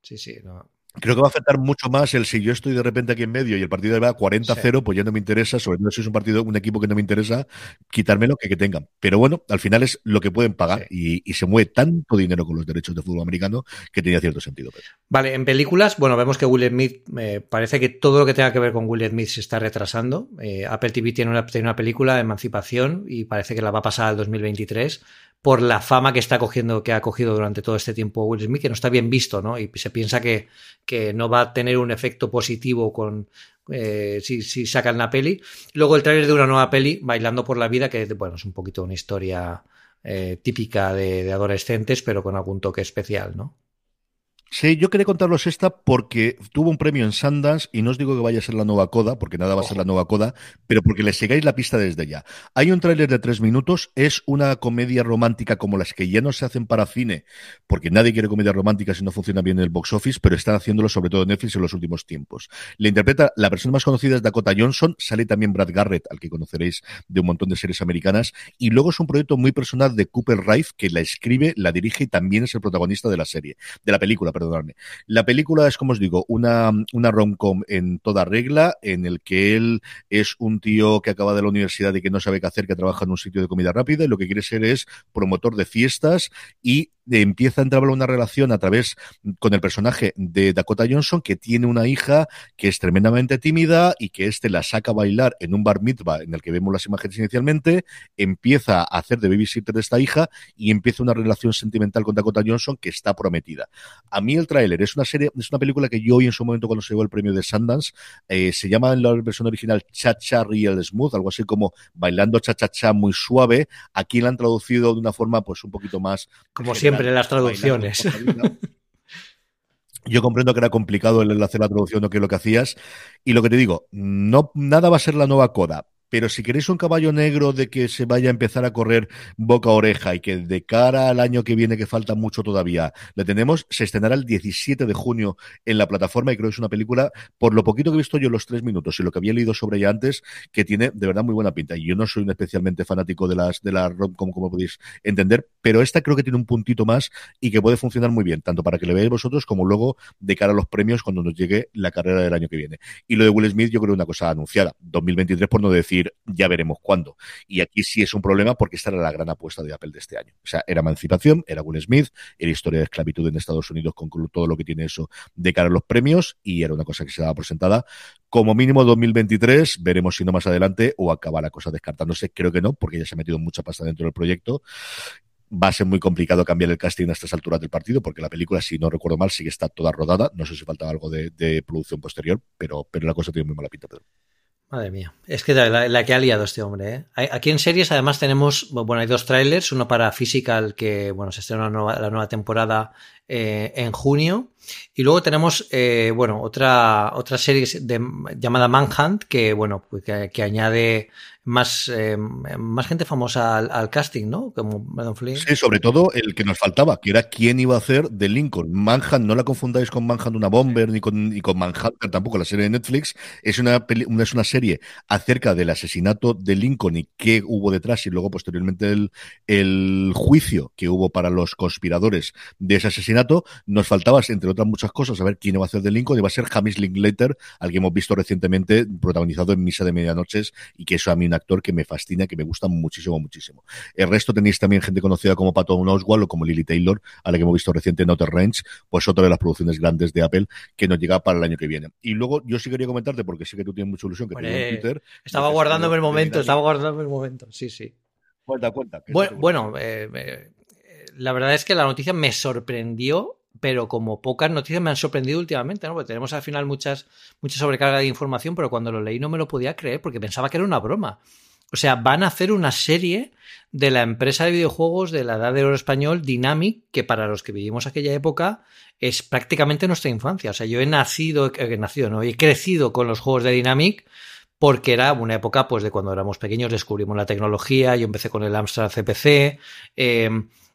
Sí, sí, no. Creo que va a afectar mucho más el si yo estoy de repente aquí en medio y el partido va 40-0, pues ya no me interesa, sobre todo si es un partido, un equipo que no me interesa, quitármelo que, que tengan. Pero bueno, al final es lo que pueden pagar y, se mueve tanto dinero con los derechos de fútbol americano que tenía cierto sentido. Vale, en películas, bueno, vemos que Will Smith, me parece que todo lo que tenga que ver con Will Smith se está retrasando. Eh, Apple TV tiene una, tiene una película de emancipación y parece que la va a pasar al 2023 por la fama que está cogiendo, que ha cogido durante todo este tiempo Will Smith, que no está bien visto, ¿no? Y se piensa que, que no va a tener un efecto positivo con eh, si, si, sacan la peli. Luego el trailer de una nueva peli, Bailando por la vida, que bueno, es un poquito una historia eh, típica de adolescentes, pero con algún toque especial, ¿no? Sí, yo quería contaros esta porque tuvo un premio en Sundance y no os digo que vaya a ser la nueva coda, porque nada va a ser la nueva coda, pero porque le sigáis la pista desde ya. Hay un tráiler de tres minutos, es una comedia romántica como las que ya no se hacen para cine, porque nadie quiere comedia romántica si no funciona bien en el box office, pero están haciéndolo sobre todo en Netflix en los últimos tiempos. Le interpreta, la persona más conocida es Dakota Johnson, sale también Brad Garrett, al que conoceréis de un montón de series americanas, y luego es un proyecto muy personal de Cooper Rife, que la escribe, la dirige y también es el protagonista de la serie, de la película, perdonadme. La película es, como os digo, una, una rom-com en toda regla, en el que él es un tío que acaba de la universidad y que no sabe qué hacer, que trabaja en un sitio de comida rápida y lo que quiere ser es promotor de fiestas y empieza a entrar una relación a través con el personaje de Dakota Johnson que tiene una hija que es tremendamente tímida y que este la saca a bailar en un bar mitzvah en el que vemos las imágenes inicialmente, empieza a hacer de babysitter de esta hija y empieza una relación sentimental con Dakota Johnson que está prometida. A mí el tráiler es una serie, es una película que yo hoy en su momento cuando se llevó el premio de Sundance, eh, se llama en la versión original Cha Cha Real Smooth, algo así como bailando cha cha cha muy suave. Aquí la han traducido de una forma pues un poquito más como siempre las traducciones. Yo comprendo que era complicado el hacer la traducción o qué es lo que hacías. Y lo que te digo, no, nada va a ser la nueva coda, pero si queréis un caballo negro de que se vaya a empezar a correr boca a oreja y que de cara al año que viene, que falta mucho todavía, le tenemos, se estrenará el 17 de junio en la plataforma y creo que es una película, por lo poquito que he visto yo los tres minutos y lo que había leído sobre ella antes, que tiene de verdad muy buena pinta. Y yo no soy un especialmente fanático de las de la rom-com, como podéis entender, pero esta creo que tiene un puntito más y que puede funcionar muy bien, tanto para que le veáis vosotros como luego de cara a los premios cuando nos llegue la carrera del año que viene. Y lo de Will Smith yo creo una cosa anunciada, 2023 por no decir ya veremos cuándo. Y aquí sí es un problema porque esta era la gran apuesta de Apple de este año. O sea, era emancipación, era Will Smith, era historia de esclavitud en Estados Unidos con todo lo que tiene eso de cara a los premios y era una cosa que se daba presentada como mínimo 2023, veremos si no más adelante o acaba la cosa descartándose, creo que no, porque ya se ha metido mucha pasta dentro del proyecto va a ser muy complicado cambiar el casting a estas alturas del partido, porque la película, si no recuerdo mal, sigue está toda rodada. No sé si faltaba algo de, producción posterior, pero, pero la cosa tiene muy mala pinta, Pedro. Madre mía, es que la, que ha liado este hombre. ¿eh? Aquí en series además tenemos, bueno, hay dos trailers, uno para Physical que, bueno, se estrena la nueva temporada eh, en junio y luego tenemos, eh, bueno, otra, otra serie llamada Manhunt que, bueno, pues que añade más, eh, más gente famosa al, casting, ¿no? Como Flynn. Sí, sobre todo el que nos faltaba, que era quién iba a hacer de Lincoln. Manhunt, no la confundáis con Manhunt una bomber ni con, ni con Manhunter tampoco, la serie de Netflix. Es una, es una serie acerca del asesinato de Lincoln y qué hubo detrás y luego posteriormente el, el juicio que hubo para los conspiradores de ese asesinato. Nos faltaba, entre otras muchas cosas, saber quién iba a hacer de Lincoln. Iba a ser Hamish Linklater, al que hemos visto recientemente protagonizado en Misa de Medianoches y que eso a mí actor que me fascina, que me gusta muchísimo, muchísimo. El resto tenéis también gente conocida como Patton Oswald o como Lily Taylor, a la que hemos visto reciente en Outer Range, pues otra de las producciones grandes de Apple que nos llega para el año que viene. Y luego yo sí quería comentarte, porque sé que tú tienes mucha ilusión, que Twitter. Estaba guardándome el momento, estaba guardándome el momento, sí, sí. Cuenta, cuenta. Bueno, eh, la verdad es que la noticia me sorprendió, pero como pocas noticias me han sorprendido últimamente, ¿no? Porque tenemos al final muchas, mucha sobrecarga de información, pero cuando lo leí no me lo podía creer porque pensaba que era una broma. O sea, van a hacer una serie de la empresa de videojuegos de la edad de oro español, Dynamic, que para los que vivimos aquella época es prácticamente nuestra infancia. O sea, yo he nacido, he nacido, no, he crecido con los juegos de Dynamic porque era una época pues de cuando éramos pequeños, descubrimos la tecnología, yo empecé con el Amstrad CPC, eh,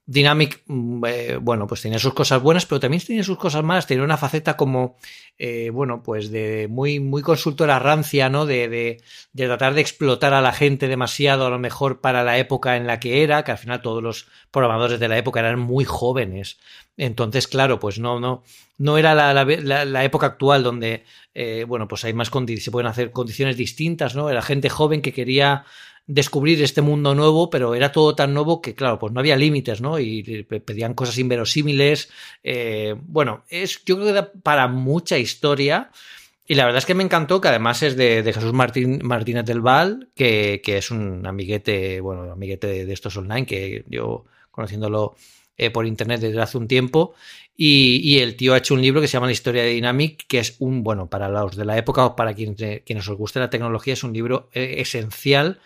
Dynamic, mm, eh, bueno, pues tenía sus cosas buenas, pero también tenía sus cosas malas. Tenía una faceta como, eh, bueno, pues de muy, muy consultora rancia, ¿no? De, de, de, tratar de explotar a la gente demasiado, a lo mejor para la época en la que era, que al final todos los programadores de la época eran muy jóvenes. Entonces, claro, pues no, no, no era la, la, la época actual donde, eh, bueno, pues hay más se pueden hacer condiciones distintas, ¿no? Era gente joven que quería descubrir este mundo nuevo, pero era todo tan nuevo que, claro, pues no había límites, ¿no? Y pedían cosas inverosímiles. Eh, bueno, es, yo creo que da para mucha historia. Y la verdad es que me encantó, que además es de, Jesús Martín, Martínez del Val, que, que, es un amiguete, bueno, amiguete de, estos online, que yo conociéndolo eh, por internet desde hace un tiempo. Y, y, el tío ha hecho un libro que se llama La historia de Dynamic, que es un, bueno, para los de la época o para quienes, quienes os guste la tecnología, es un libro eh, esencial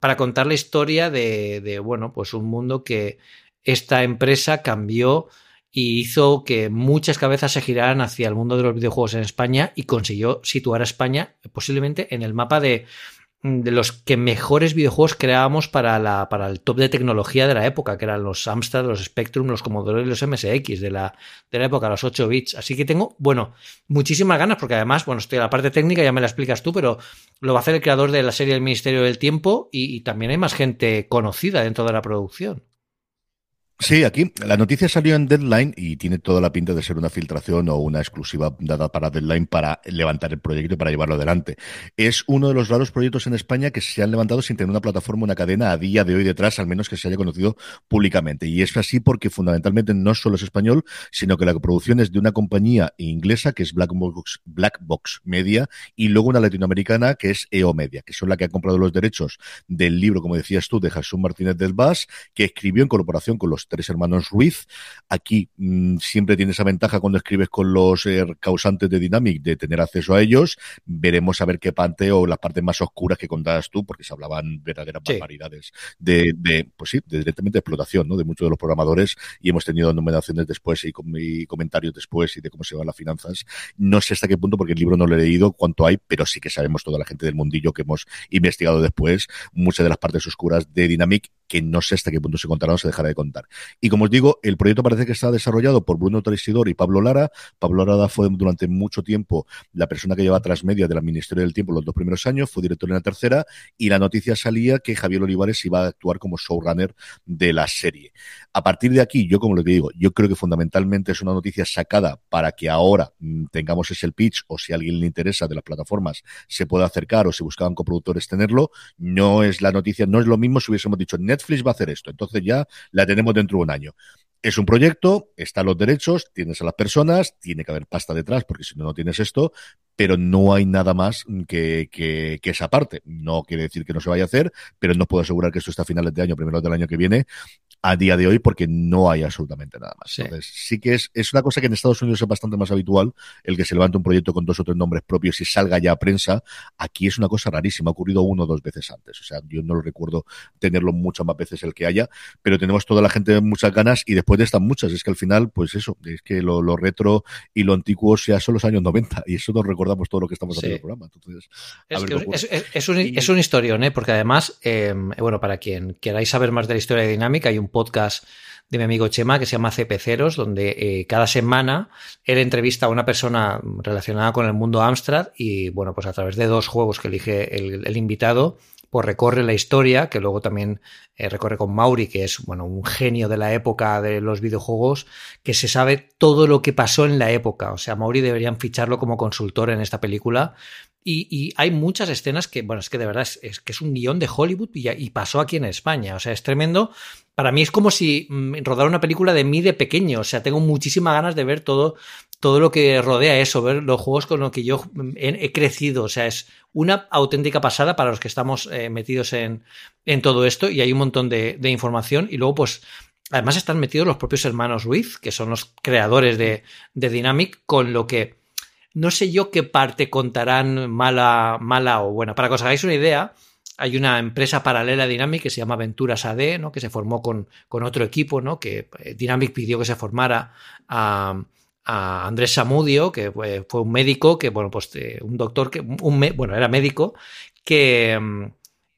para contar la historia de, bueno, pues un mundo que esta empresa cambió y hizo que muchas cabezas se giraran hacia el mundo de los videojuegos en España y consiguió situar a España posiblemente en el mapa de, de los que mejores videojuegos creábamos para, la, para el top de tecnología de la época, que eran los Amstrad, los Spectrum, los Commodore y los MSX de la, de la época, los 8 bits. Así que tengo, bueno, muchísimas ganas, porque además, bueno, estoy a la parte técnica, ya me la explicas tú, pero lo va a hacer el creador de la serie El Ministerio del Tiempo y también hay más gente conocida dentro de la producción. Sí, aquí la noticia salió en Deadline y tiene toda la pinta de ser una filtración o una exclusiva dada para Deadline para levantar el proyecto y para llevarlo adelante. Es uno de los raros proyectos en España que se han levantado sin tener una plataforma, una cadena a día de hoy detrás, al menos que se haya conocido públicamente. Y es así porque fundamentalmente no solo es español, sino que la producción es de una compañía inglesa que es Black Box, Media y luego una latinoamericana que es EO Media, que son la que ha comprado los derechos del libro, como decías tú, de Jesús Martínez del Vaz, que escribió en colaboración con los tres hermanos Ruiz. Aquí mmm, siempre tiene esa ventaja cuando escribes con los eh, causantes de Dynamic de tener acceso a ellos. Veremos a ver qué parte o las partes más oscuras que contabas tú, porque se hablaban verdaderas sí. barbaridades de, de, pues sí, de directamente de explotación, ¿no? De muchos de los programadores y hemos tenido numeraciones después y, y comentarios después y de cómo se van las finanzas. No sé hasta qué punto, porque el libro no lo he leído cuánto hay, pero sí que sabemos toda la gente del mundillo que hemos investigado después, muchas de las partes oscuras de Dynamic que no sé hasta qué punto se contará o se dejará de contar. Y como os digo, el proyecto parece que está desarrollado por Bruno Tresidor y Pablo Lara. Pablo Lara fue durante mucho tiempo la persona que lleva transmedia del Ministerio del Tiempo los dos primeros años, fue director en la tercera, y la noticia salía que Javier Olivares iba a actuar como showrunner de la serie. A partir de aquí, yo como lo que digo, yo creo que fundamentalmente es una noticia sacada para que ahora mmm, tengamos ese pitch o si a alguien le interesa de las plataformas se pueda acercar o si buscaban coproductores tenerlo. No es la noticia, no es lo mismo si hubiésemos dicho va a hacer esto, entonces ya la tenemos dentro de un año. Es un proyecto, están los derechos, tienes a las personas, tiene que haber pasta detrás, porque si no, no tienes esto, pero no hay nada más que, que, que, esa parte. No quiere decir que no se vaya a hacer, pero no puedo asegurar que esto está a finales de año, primero del año que viene, a día de hoy, porque no hay absolutamente nada más. Sí. Entonces, sí que es, es una cosa que en Estados Unidos es bastante más habitual, el que se levante un proyecto con dos o tres nombres propios y salga ya a prensa. Aquí es una cosa rarísima, ha ocurrido uno o dos veces antes. O sea, yo no lo recuerdo tenerlo muchas más veces el que haya, pero tenemos toda la gente muchas ganas y después de estas muchas, es que al final, pues eso, es que lo, lo retro y lo antiguo ya son los años 90 y eso nos recordamos todo lo que estamos haciendo sí. el programa. Entonces, es, que es, es, es, un, es un historión, ¿eh? porque además, eh, bueno, para quien queráis saber más de la historia de Dinámica, hay un podcast de mi amigo Chema que se llama CP0, donde eh, cada semana él entrevista a una persona relacionada con el mundo Amstrad y, bueno, pues a través de dos juegos que elige el, el invitado, pues recorre la historia, que luego también eh, recorre con Mauri, que es bueno, un genio de la época de los videojuegos, que se sabe todo lo que pasó en la época. O sea, Mauri deberían ficharlo como consultor en esta película. Y, y hay muchas escenas que, bueno, es que de verdad es, que es un guion de Hollywood y, y, pasó aquí en España. O sea, es tremendo. Para mí es como si mm, rodara una película de mí de pequeño. O sea, tengo muchísimas ganas de ver todo, todo lo que rodea eso, ver los juegos con los que yo he, crecido. O sea, es una auténtica pasada para los que estamos eh, metidos en, en, todo esto y hay un montón de, información. Y luego, pues, además están metidos los propios hermanos Ruiz, que son los creadores de, de Dynamic, con lo que no sé yo qué parte contarán mala, mala o buena. Para que os hagáis una idea, hay una empresa paralela a Dynamic que se llama Aventuras AD, ¿no? que se formó con, con otro equipo, ¿no? que eh, Dynamic pidió que se formara a, a Andrés Samudio, que fue, un médico, que, bueno, pues eh, un doctor, que, un, bueno, era médico, que, mm,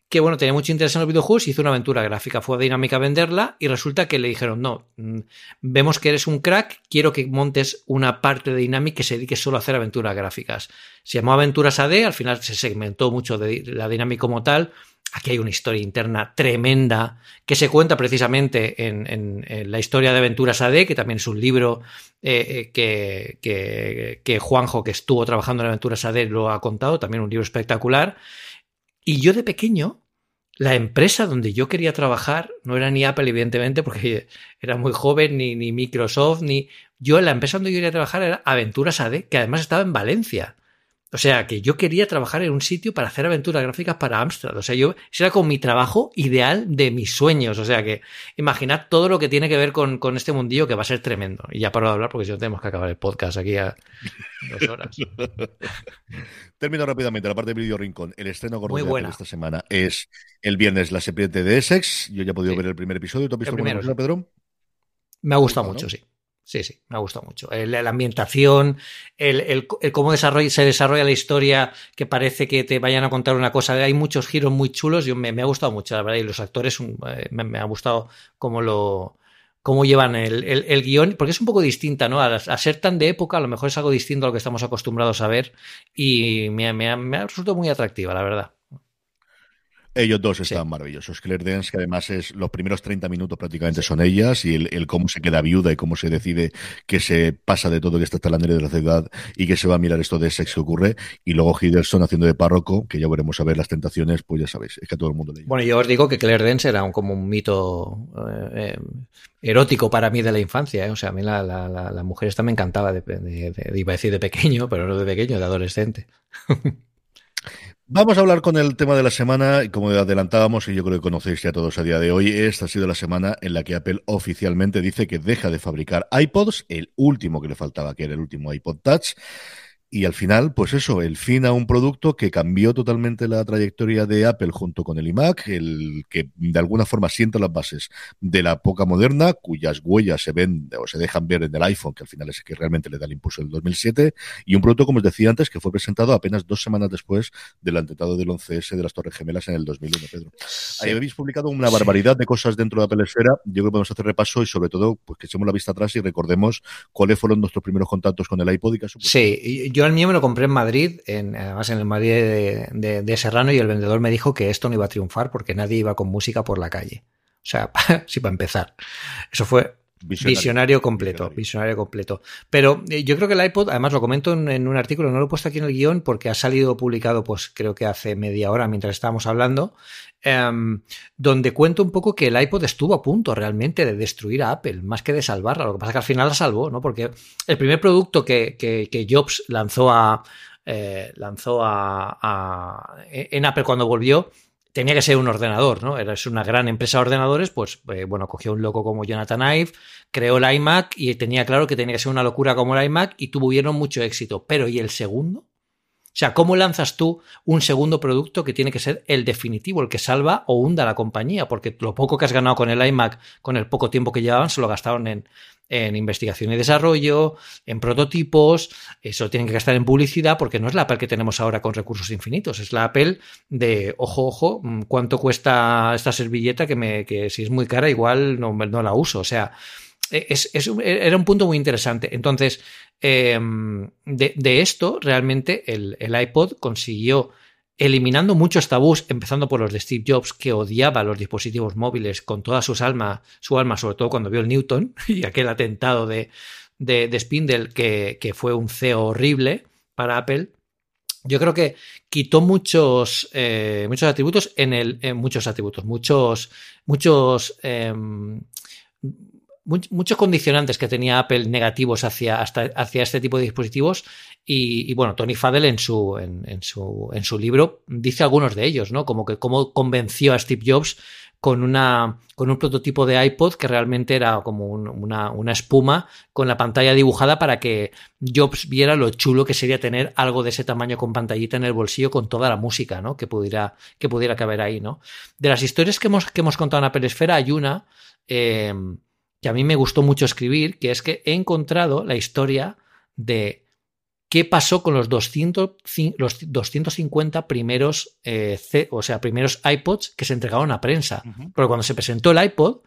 que, bueno, tenía mucho interés en los videojuegos, hizo una aventura gráfica, fue a Dinámica a venderla y resulta que le dijeron, no, mm, vemos que eres un crack, quiero que montes una parte de Dynamic que se dedique solo a hacer aventuras gráficas. Se llamó Aventuras AD, al final se segmentó mucho de la Dynamic como tal, Aquí hay una historia interna tremenda que se cuenta precisamente en, la historia de Aventuras AD, que también es un libro eh, eh, que, que, Juanjo, que estuvo trabajando en Aventuras AD, lo ha contado, también un libro espectacular. Y yo de pequeño, la empresa donde yo quería trabajar no era ni Apple, evidentemente, porque *laughs* era muy joven, ni, ni Microsoft, ni... Yo, la empresa donde yo quería trabajar era Aventuras AD, que además estaba en Valencia. O sea, que yo quería trabajar en un sitio para hacer aventuras gráficas para Amstrad. O sea, yo, ese era como mi trabajo ideal de mis sueños. O sea, que imaginad todo lo que tiene que ver con, este mundillo que va a ser tremendo. Y ya paro de hablar porque si no tenemos que acabar el podcast aquí a dos horas. *laughs* Termino rápidamente la parte de Video Rincón. El estreno gordo de esta semana es el viernes La Serpiente de Essex. Yo ya he podido ver el primer episodio. ¿Tú has visto el primero, Pedro? Me ha gustado mucho, sí. Sí, sí, me ha gustado mucho. la ambientación, el, cómo desarrolla, se desarrolla la historia, que parece que te vayan a contar una cosa. Hay muchos giros muy chulos. Yo, me, ha gustado mucho, la verdad. Y los actores eh, me, ha gustado cómo lo cómo llevan el, guion, porque es un poco distinta, ¿no? A, ser tan de época, a lo mejor es algo distinto a lo que estamos acostumbrados a ver. Y me, me ha resultado muy atractiva, la verdad. Ellos dos están maravillosos. Claire Dance, que además es los primeros 30 minutos prácticamente son ellas, y el, cómo se queda viuda y cómo se decide que se pasa de todo que está talandre de la ciudad y que se va a mirar esto de sexo que ocurre. Y luego Hiddleston haciendo de párroco, que ya veremos a ver las tentaciones, pues ya sabéis, es que a todo el mundo le Bueno, yo os digo que Claire Dance era como un mito eh, eh, erótico para mí de la infancia. ¿eh? O sea, a mí la, la, la, mujer esta me encantaba, de, iba a decir de pequeño, pero no de pequeño, de adolescente. *laughs* Vamos a hablar con el tema de la semana, y como adelantábamos, y yo creo que conocéis ya todos a día de hoy, esta ha sido la semana en la que Apple oficialmente dice que deja de fabricar iPods, el último que le faltaba, que era el último iPod Touch. Y al final, pues eso, el fin a un producto que cambió totalmente la trayectoria de Apple junto con el iMac, el que de alguna forma sienta las bases de la época moderna, cuyas huellas se ven o se dejan ver en el iPhone, que al final es el que realmente le da el impulso del 2007, y un producto, como os decía antes, que fue presentado apenas dos semanas después del atentado del 11S de las Torres Gemelas en el 2001, Pedro. Ahí habéis publicado una barbaridad de cosas dentro de Apple Esfera. Yo creo que podemos hacer repaso y sobre todo, pues que echemos la vista atrás y recordemos cuáles fueron nuestros primeros contactos con el iPod y Sí, yo al mío me lo compré en Madrid, en, además en el Madrid de, Serrano, y el vendedor me dijo que esto no iba a triunfar porque nadie iba con música por la calle. O sea, *laughs* sí, para empezar. Eso fue Visionario, completo, visionario. completo. Pero eh, yo creo que el iPod, además lo comento en, un artículo, no lo he puesto aquí en el guion porque ha salido publicado, pues creo que hace media hora mientras estábamos hablando, em, donde cuento un poco que el iPod estuvo a punto realmente de destruir a Apple, más que de salvarla. Lo que pasa es que al final la salvó, ¿no? Porque el primer producto que, que, Jobs lanzó a, eh, lanzó a, en Apple cuando volvió tenía que ser un ordenador, ¿no? Era una gran empresa de ordenadores, pues eh, bueno, cogió un loco como Jonathan Ive, creó el iMac y tenía claro que tenía que ser una locura como el iMac y tuvieron mucho éxito. Pero ¿y el segundo? O sea, ¿cómo lanzas tú un segundo producto que tiene que ser el definitivo, el que salva o hunda la compañía? Porque lo poco que has ganado con el iMac, con el poco tiempo que llevaban, se lo gastaron en, en investigación y desarrollo, en prototipos, eso tienen que gastar en publicidad porque no es la Apple que tenemos ahora con recursos infinitos, es la Apple de, ojo, ojo, mm, ¿cuánto cuesta esta servilleta que, me, que si es muy cara igual no, no la uso? O sea, e, es, era un punto muy interesante. Entonces, em, de, de, esto, realmente el, el iPod consiguió eliminando muchos tabús, empezando por los de Steve Jobs, que odiaba los dispositivos móviles con toda su alma, su alma, sobre todo cuando vio el Newton *laughs* y aquel atentado de, de, Spindle, que, que, fue un CEO horrible para Apple. Yo creo que quitó muchos, eh, muchos atributos en el. muchos atributos, muchos. muchos em, muchos condicionantes que tenía Apple negativos hacia, hacia este tipo de dispositivos. Y, bueno, Tony Fadell en su, en, su, en su libro dice algunos de ellos, ¿no? Como que cómo convenció a Steve Jobs con, una, con un prototipo de iPod que realmente era como una, una, espuma con la pantalla dibujada para que Jobs viera lo chulo que sería tener algo de ese tamaño con pantallita en el bolsillo con toda la música ¿no? que, pudiera, que pudiera caber ahí. ¿no? De las historias que hemos, que hemos contado en Apple Esfera hay una eh, que a mí me gustó mucho escribir, que es que he encontrado la historia de qué pasó con los, 200, los 250 primeros, eh, o sea, primeros iPods que se entregaron a prensa. Porque cuando se presentó el iPod,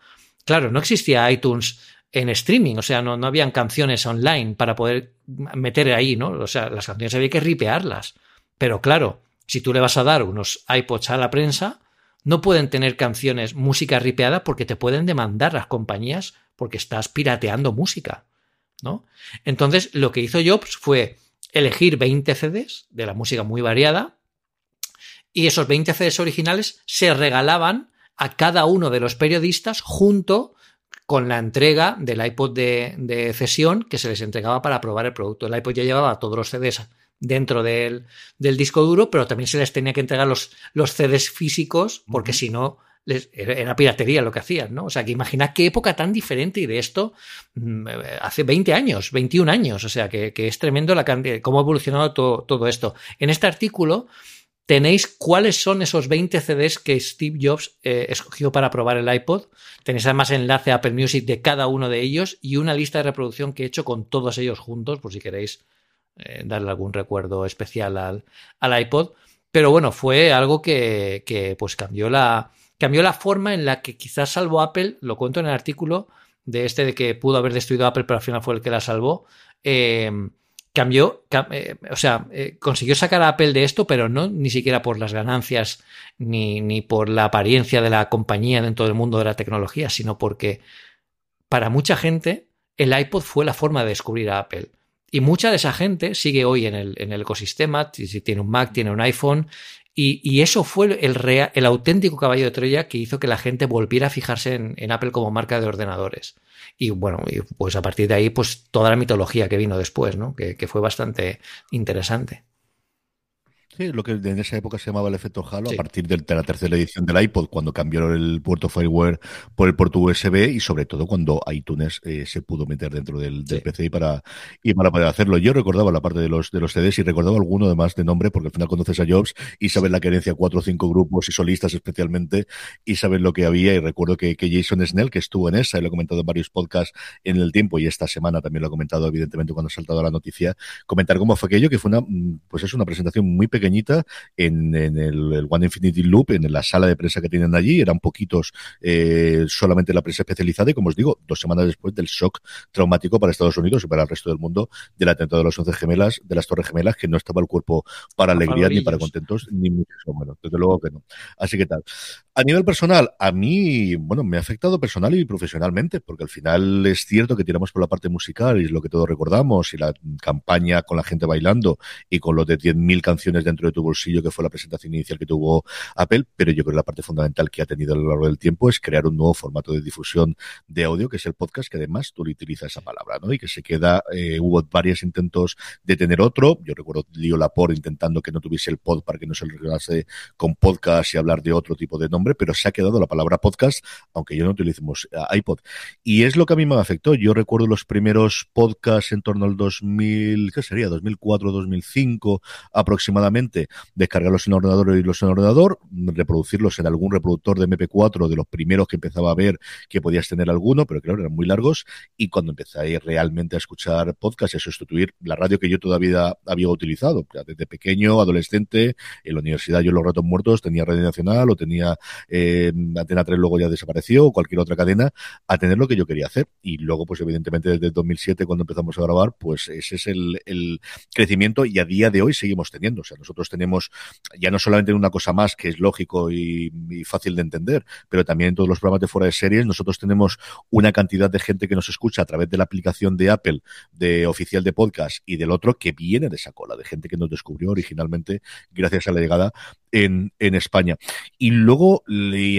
claro, no existía iTunes en streaming, o sea, no, no habían canciones online para poder meter ahí, ¿no? O sea, las canciones había que ripearlas. Pero claro, si tú le vas a dar unos iPods a la prensa, no pueden tener canciones, música ripeada, porque te pueden demandar las compañías porque estás pirateando música, ¿no? Entonces, lo que hizo Jobs fue elegir 20 CDs de la música muy variada y esos 20 CDs originales se regalaban a cada uno de los periodistas junto con la entrega del iPod de, de, cesión que se les entregaba para probar el producto. El iPod ya llevaba todos los CDs dentro del, del disco duro, pero también se les tenía que entregar los, los CDs físicos porque si no era piratería lo que hacían, ¿no? O sea, que imagina qué época tan diferente y de esto mm, hace 20 años, 21 años, o sea, que, es tremendo la cómo ha evolucionado todo, esto. En este artículo tenéis cuáles son esos 20 CDs que Steve Jobs eh, escogió para probar el iPod. Tenéis además enlace a Apple Music de cada uno de ellos y una lista de reproducción que he hecho con todos ellos juntos, por si queréis eh, darle algún recuerdo especial al, al iPod. Pero bueno, fue algo que, que pues cambió la, cambió la forma en la que quizás salvó Apple, lo cuento en el artículo de este de que pudo haber destruido Apple, pero al final fue el que la salvó. Em, cambió, eh, o sea, eh, consiguió sacar a Apple de esto, pero no ni siquiera por las ganancias ni, ni por la apariencia de la compañía dentro del mundo de la tecnología, sino porque para mucha gente el iPod fue la forma de descubrir a Apple. Y mucha de esa gente sigue hoy en el, en el ecosistema, si tiene un Mac, tiene un iPhone, y, eso fue el, el auténtico caballo de Troya que hizo que la gente volviera a fijarse en, Apple como marca de ordenadores. Y bueno, pues a partir de ahí, pues toda la mitología que vino después, ¿no? que fue bastante interesante. Sí, lo que en esa época se llamaba el efecto Halo, a partir de, la tercera edición del iPod, cuando cambiaron el puerto Fireware por el puerto USB y sobre todo cuando iTunes eh, se pudo meter dentro del, PC y para, y para poder hacerlo. Yo recordaba la parte de los, de los CDs y recordaba alguno además de nombre, porque al final conoces a Jobs y sabes la querencia cuatro o cinco grupos y solistas especialmente y sabes lo que había. Y recuerdo que, que Jason Snell, que estuvo en esa, y lo he comentado en varios podcasts en el tiempo y esta semana también lo he comentado evidentemente cuando ha saltado la noticia, comentar cómo fue aquello, que fue una, mm, pues es una presentación muy pequeña pequeñita en, el, One Infinity Loop, en la sala de prensa que tienen allí. Eran poquitos eh, solamente la prensa especializada y, como os digo, dos semanas después del shock traumático para Estados Unidos y para el resto del mundo del atentado de las once gemelas, de las Torres Gemelas, que no estaba el cuerpo para alegría ni para contentos, ni mucho bueno, desde luego que no. Así que tal. A nivel personal, a mí, bueno, me ha afectado personal y profesionalmente, porque al final es cierto que tiramos por la parte musical y es lo que todos recordamos, y la campaña con la gente bailando y con los de 10.000 canciones dentro de tu bolsillo, que fue la presentación inicial que tuvo Apple, pero yo creo que la parte fundamental que ha tenido a lo largo del tiempo es crear un nuevo formato de difusión de audio, que es el podcast, que además tú le utilizas esa palabra, ¿no? Y que se queda, eh, hubo varios intentos de tener otro, yo recuerdo Leo Laporte intentando que no tuviese el pod para que no se le regalase con podcast y hablar de otro tipo de nombre, pero se ha quedado la palabra podcast, aunque yo no utilicemos eh, iPod. Y es lo que a mí me afectó. Yo recuerdo los primeros podcasts en torno al 2000, ¿qué sería? 2004, 2005 aproximadamente, descargarlos en ordenador y los en ordenador, reproducirlos en algún reproductor de MP4 de los primeros que empezaba a ver que podías tener alguno, pero claro, eran muy largos. Y cuando ir realmente a escuchar podcasts y a sustituir la radio que yo todavía había utilizado, desde pequeño, adolescente, en la universidad yo los ratos muertos tenía Radio Nacional o tenía eh, Antena 3 luego ya desapareció, o cualquier otra cadena, a tener lo que yo quería hacer. Y luego, pues evidentemente desde 2007, cuando empezamos a grabar, pues ese es el, crecimiento y a día de hoy seguimos teniendo. O nosotros tenemos ya no solamente una cosa más que es lógico y, fácil de entender, pero también en todos los programas de fuera de series, nosotros tenemos una cantidad de gente que nos escucha a través de la aplicación de Apple, de oficial de podcast y del otro que viene de esa cola, de gente que nos descubrió originalmente gracias a la llegada en, España. Y luego,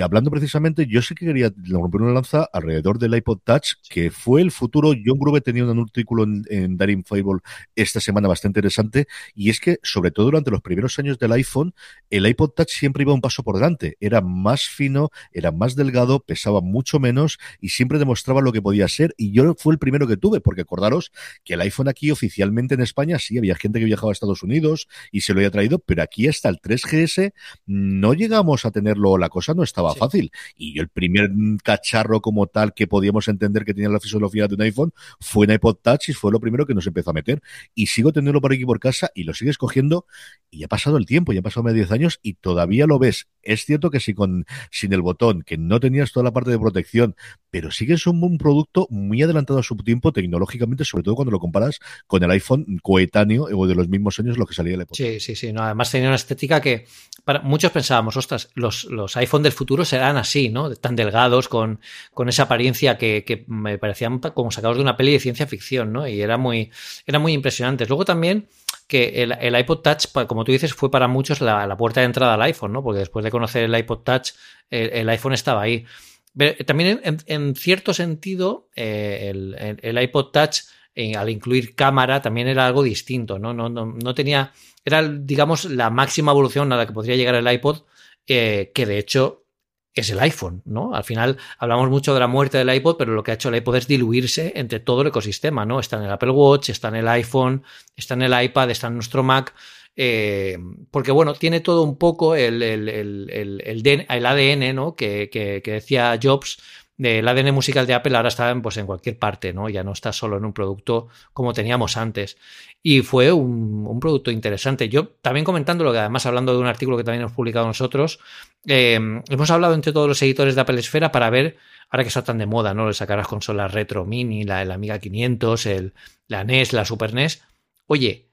hablando precisamente, yo sí que quería romper una lanza alrededor del iPod Touch, que fue el futuro. John Grube tenía un artículo en, en Daring Fable esta semana bastante interesante, y es que, sobre todo durante los primeros años del iPhone, el iPod Touch siempre iba un paso por delante. Era más fino, era más delgado, pesaba mucho menos y siempre demostraba lo que podía ser. Y yo fue el primero que tuve, porque acordaros que el iPhone aquí oficialmente en España sí había gente que viajaba a Estados Unidos y se lo había traído, pero aquí hasta el 3GS no llegamos a tenerlo, la cosa no estaba fácil. Y yo el primer cacharro como tal que podíamos entender que tenía la fisiología de un iPhone fue un iPod Touch y fue lo primero que nos empezó a meter. Y sigo teniendo por aquí por casa y lo sigues cogiendo y ha pasado el tiempo, ya ha pasado más de 10 años y todavía lo ves. Es cierto que si con sin el botón, que no tenías toda la parte de protección, pero sigue siendo un producto muy adelantado a su tiempo tecnológicamente, sobre todo cuando lo comparas con el iPhone coetáneo o de los mismos años lo que salía el iPod. Sí, sí, sí. No, además tenía una estética que para, muchos pensábamos, ostras, los, los iPhone del futuro serán así, ¿no? Tan delgados, con, esa apariencia que, que, me parecían como sacados de una peli de ciencia ficción, ¿no? Y era muy, era muy impresionantes. Luego también que el, el, iPod Touch, como tú dices, fue para muchos la, la, puerta de entrada al iPhone, ¿no? Porque después de conocer el iPod Touch, el, iPhone estaba ahí. También en, en cierto sentido, eh, el, el, iPod Touch, eh, al incluir cámara, también era algo distinto, ¿no? No, no, no tenía, era, digamos, la máxima evolución a la que podría llegar el iPod, eh, que de hecho es el iPhone, ¿no? Al final hablamos mucho de la muerte del iPod, pero lo que ha hecho el iPod es diluirse entre todo el ecosistema, ¿no? Está en el Apple Watch, está en el iPhone, está en el iPad, está en nuestro Mac. Eh, porque bueno, tiene todo un poco el, el, el, el, el ADN, ¿no? Que, que, que decía Jobs, del ADN musical de Apple ahora está pues, en cualquier parte, ¿no? Ya no está solo en un producto como teníamos antes. Y fue un, un producto interesante. Yo también comentando lo que además hablando de un artículo que también hemos publicado nosotros, eh, hemos hablado entre todos los editores de Apple Esfera para ver, ahora que está tan de moda, ¿no? Le sacarás consolas retro mini, la, la Amiga 500, el, la NES, la Super NES. Oye,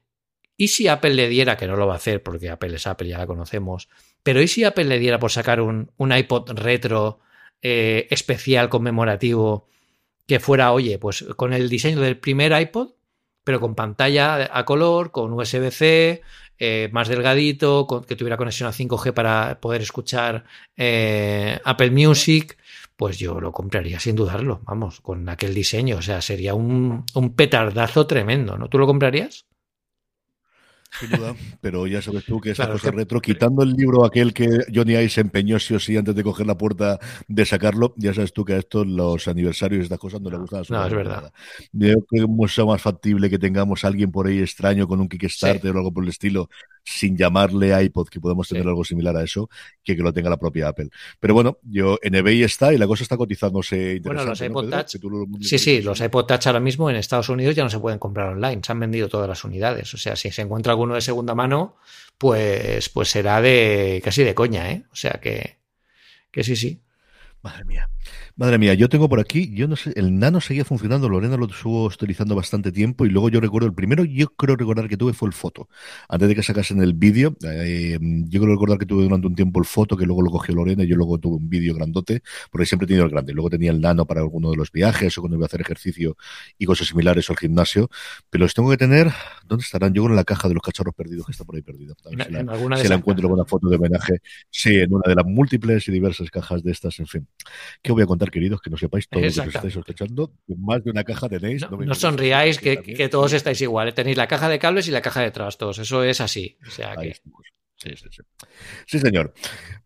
¿y si Apple le diera, que no lo va a hacer porque Apple es Apple, ya la conocemos, pero ¿y si Apple le diera por sacar un, un iPod retro eh, especial conmemorativo que fuera, oye, pues con el diseño del primer iPod, pero con pantalla a color, con USB-C, eh, más delgadito, con, que tuviera conexión a 5G para poder escuchar eh, Apple Music, pues yo lo compraría sin dudarlo, vamos, con aquel diseño, o sea, sería un, un petardazo tremendo, ¿no? ¿Tú lo comprarías? Sin duda, pero ya sabes tú que esta claro, que... retro, quitando el libro aquel que Johnny Ice empeñó sí o sí antes de coger la puerta de sacarlo, ya sabes tú que a estos los aniversarios y estas cosas no, no le gustan. No, es verdad. Yo creo que es mucho más factible que tengamos a alguien por ahí extraño con un Kickstarter sí. o algo por el estilo, sin llamarle iPod, que podemos tener sí. algo similar a eso, que que lo tenga la propia Apple. Pero bueno, yo en eBay está y la cosa está cotizándose Bueno, los iPod ¿no, Touch. Lo... Sí, sí, los iPod Touch ahora mismo en Estados Unidos ya no se pueden comprar online, se han vendido todas las unidades. O sea, si se encuentra alguno de segunda mano, pues, pues será de casi de coña, ¿eh? O sea que, que sí, sí. Madre mía. Madre mía, yo tengo por aquí, yo no sé, el nano seguía funcionando, Lorena lo estuvo utilizando bastante tiempo y luego yo recuerdo, el primero yo creo recordar que tuve fue el foto, antes de que sacasen el vídeo, eh, yo creo recordar que tuve durante un tiempo el foto, que luego lo cogió Lorena y yo luego tuve un vídeo grandote, porque siempre he tenido el grande, luego tenía el nano para alguno de los viajes o cuando iba a hacer ejercicio y cosas similares o al gimnasio, pero los tengo que tener, ¿dónde estarán? Yo en la caja de los cachorros perdidos que está por ahí perdida. En, si la, en alguna si la encuentro con una foto de homenaje, sí, en una de las múltiples y diversas cajas de estas, en fin. ¿Qué voy a contar, queridos? Que no sepáis todo lo que os estáis sospechando. Más de una caja tenéis. No, no, no sonriáis que, todos estáis igual. ¿eh? Tenéis la caja de cables y la caja de trastos. Eso es así. O sea que... Sí, sí, sí. sí, señor.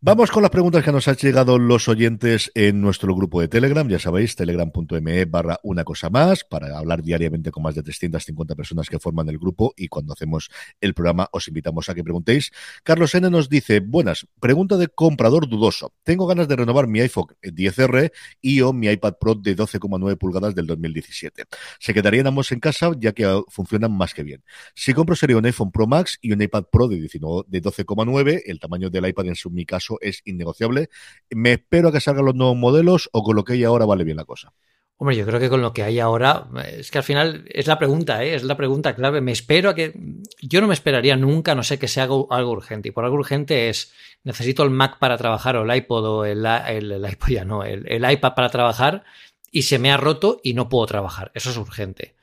Vamos con las preguntas que nos han llegado los oyentes en nuestro grupo de Telegram. Ya sabéis, telegram.me barra una cosa más para hablar diariamente con más de 350 personas que forman el grupo y cuando hacemos el programa os invitamos a que preguntéis. Carlos N nos dice, buenas, pregunta de comprador dudoso. Tengo ganas de renovar mi iPhone 10R y o mi iPad Pro de 12,9 pulgadas del 2017. Se quedarían ambos en casa ya que funcionan más que bien. Si compro sería un iPhone Pro Max y un iPad Pro de, 19, de 12 12,9. El tamaño del iPad en su, mi caso es innegociable. Me espero a que salgan los nuevos modelos o con lo que hay ahora vale bien la cosa. Hombre, yo creo que con lo que hay ahora, es que al final es la pregunta, ¿eh? es la pregunta clave. Me espero a que. Yo no me esperaría nunca, no sé, que sea algo, algo urgente. Y por algo urgente es necesito el Mac para trabajar, o el iPod, o el, el, el iPod ya no, el, el iPad para trabajar, y se me ha roto y no puedo trabajar. Eso es urgente.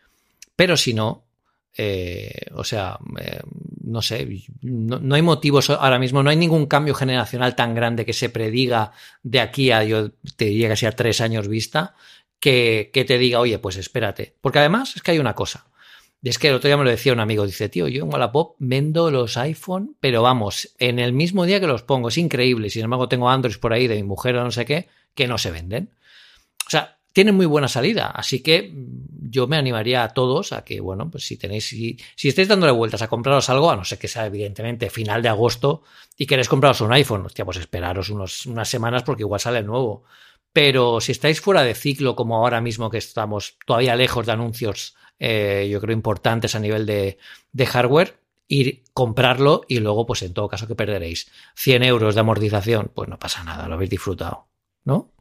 Pero si no, eh, o sea, eh, no sé, no, hay motivos ahora mismo, no hay ningún cambio generacional tan grande que se prediga de aquí a, yo te diría casi a tres años vista, que, que te diga, oye, pues espérate. Porque además es que hay una cosa. Y es que el otro día me lo decía un amigo, dice, tío, yo en Wallapop vendo los iPhone, pero vamos, en el mismo día que los pongo, es increíble. Sin embargo, tengo Android por ahí de mi mujer o no sé qué, que no se venden. O sea, tienen muy buena salida. Así que mm, yo me animaría a todos a que, bueno, pues si tenéis, si, si estáis dándole vueltas a compraros algo, a no ser que sea evidentemente final de agosto y queréis compraros un iPhone, hostia, pues esperaros unos, unas semanas porque igual sale nuevo. Pero si estáis fuera de ciclo, como ahora mismo que estamos todavía lejos de anuncios, eh, yo creo importantes a nivel de, de hardware, ir comprarlo y luego, pues en todo caso que perderéis 100 euros de amortización, pues no pasa nada, lo habéis disfrutado, ¿no?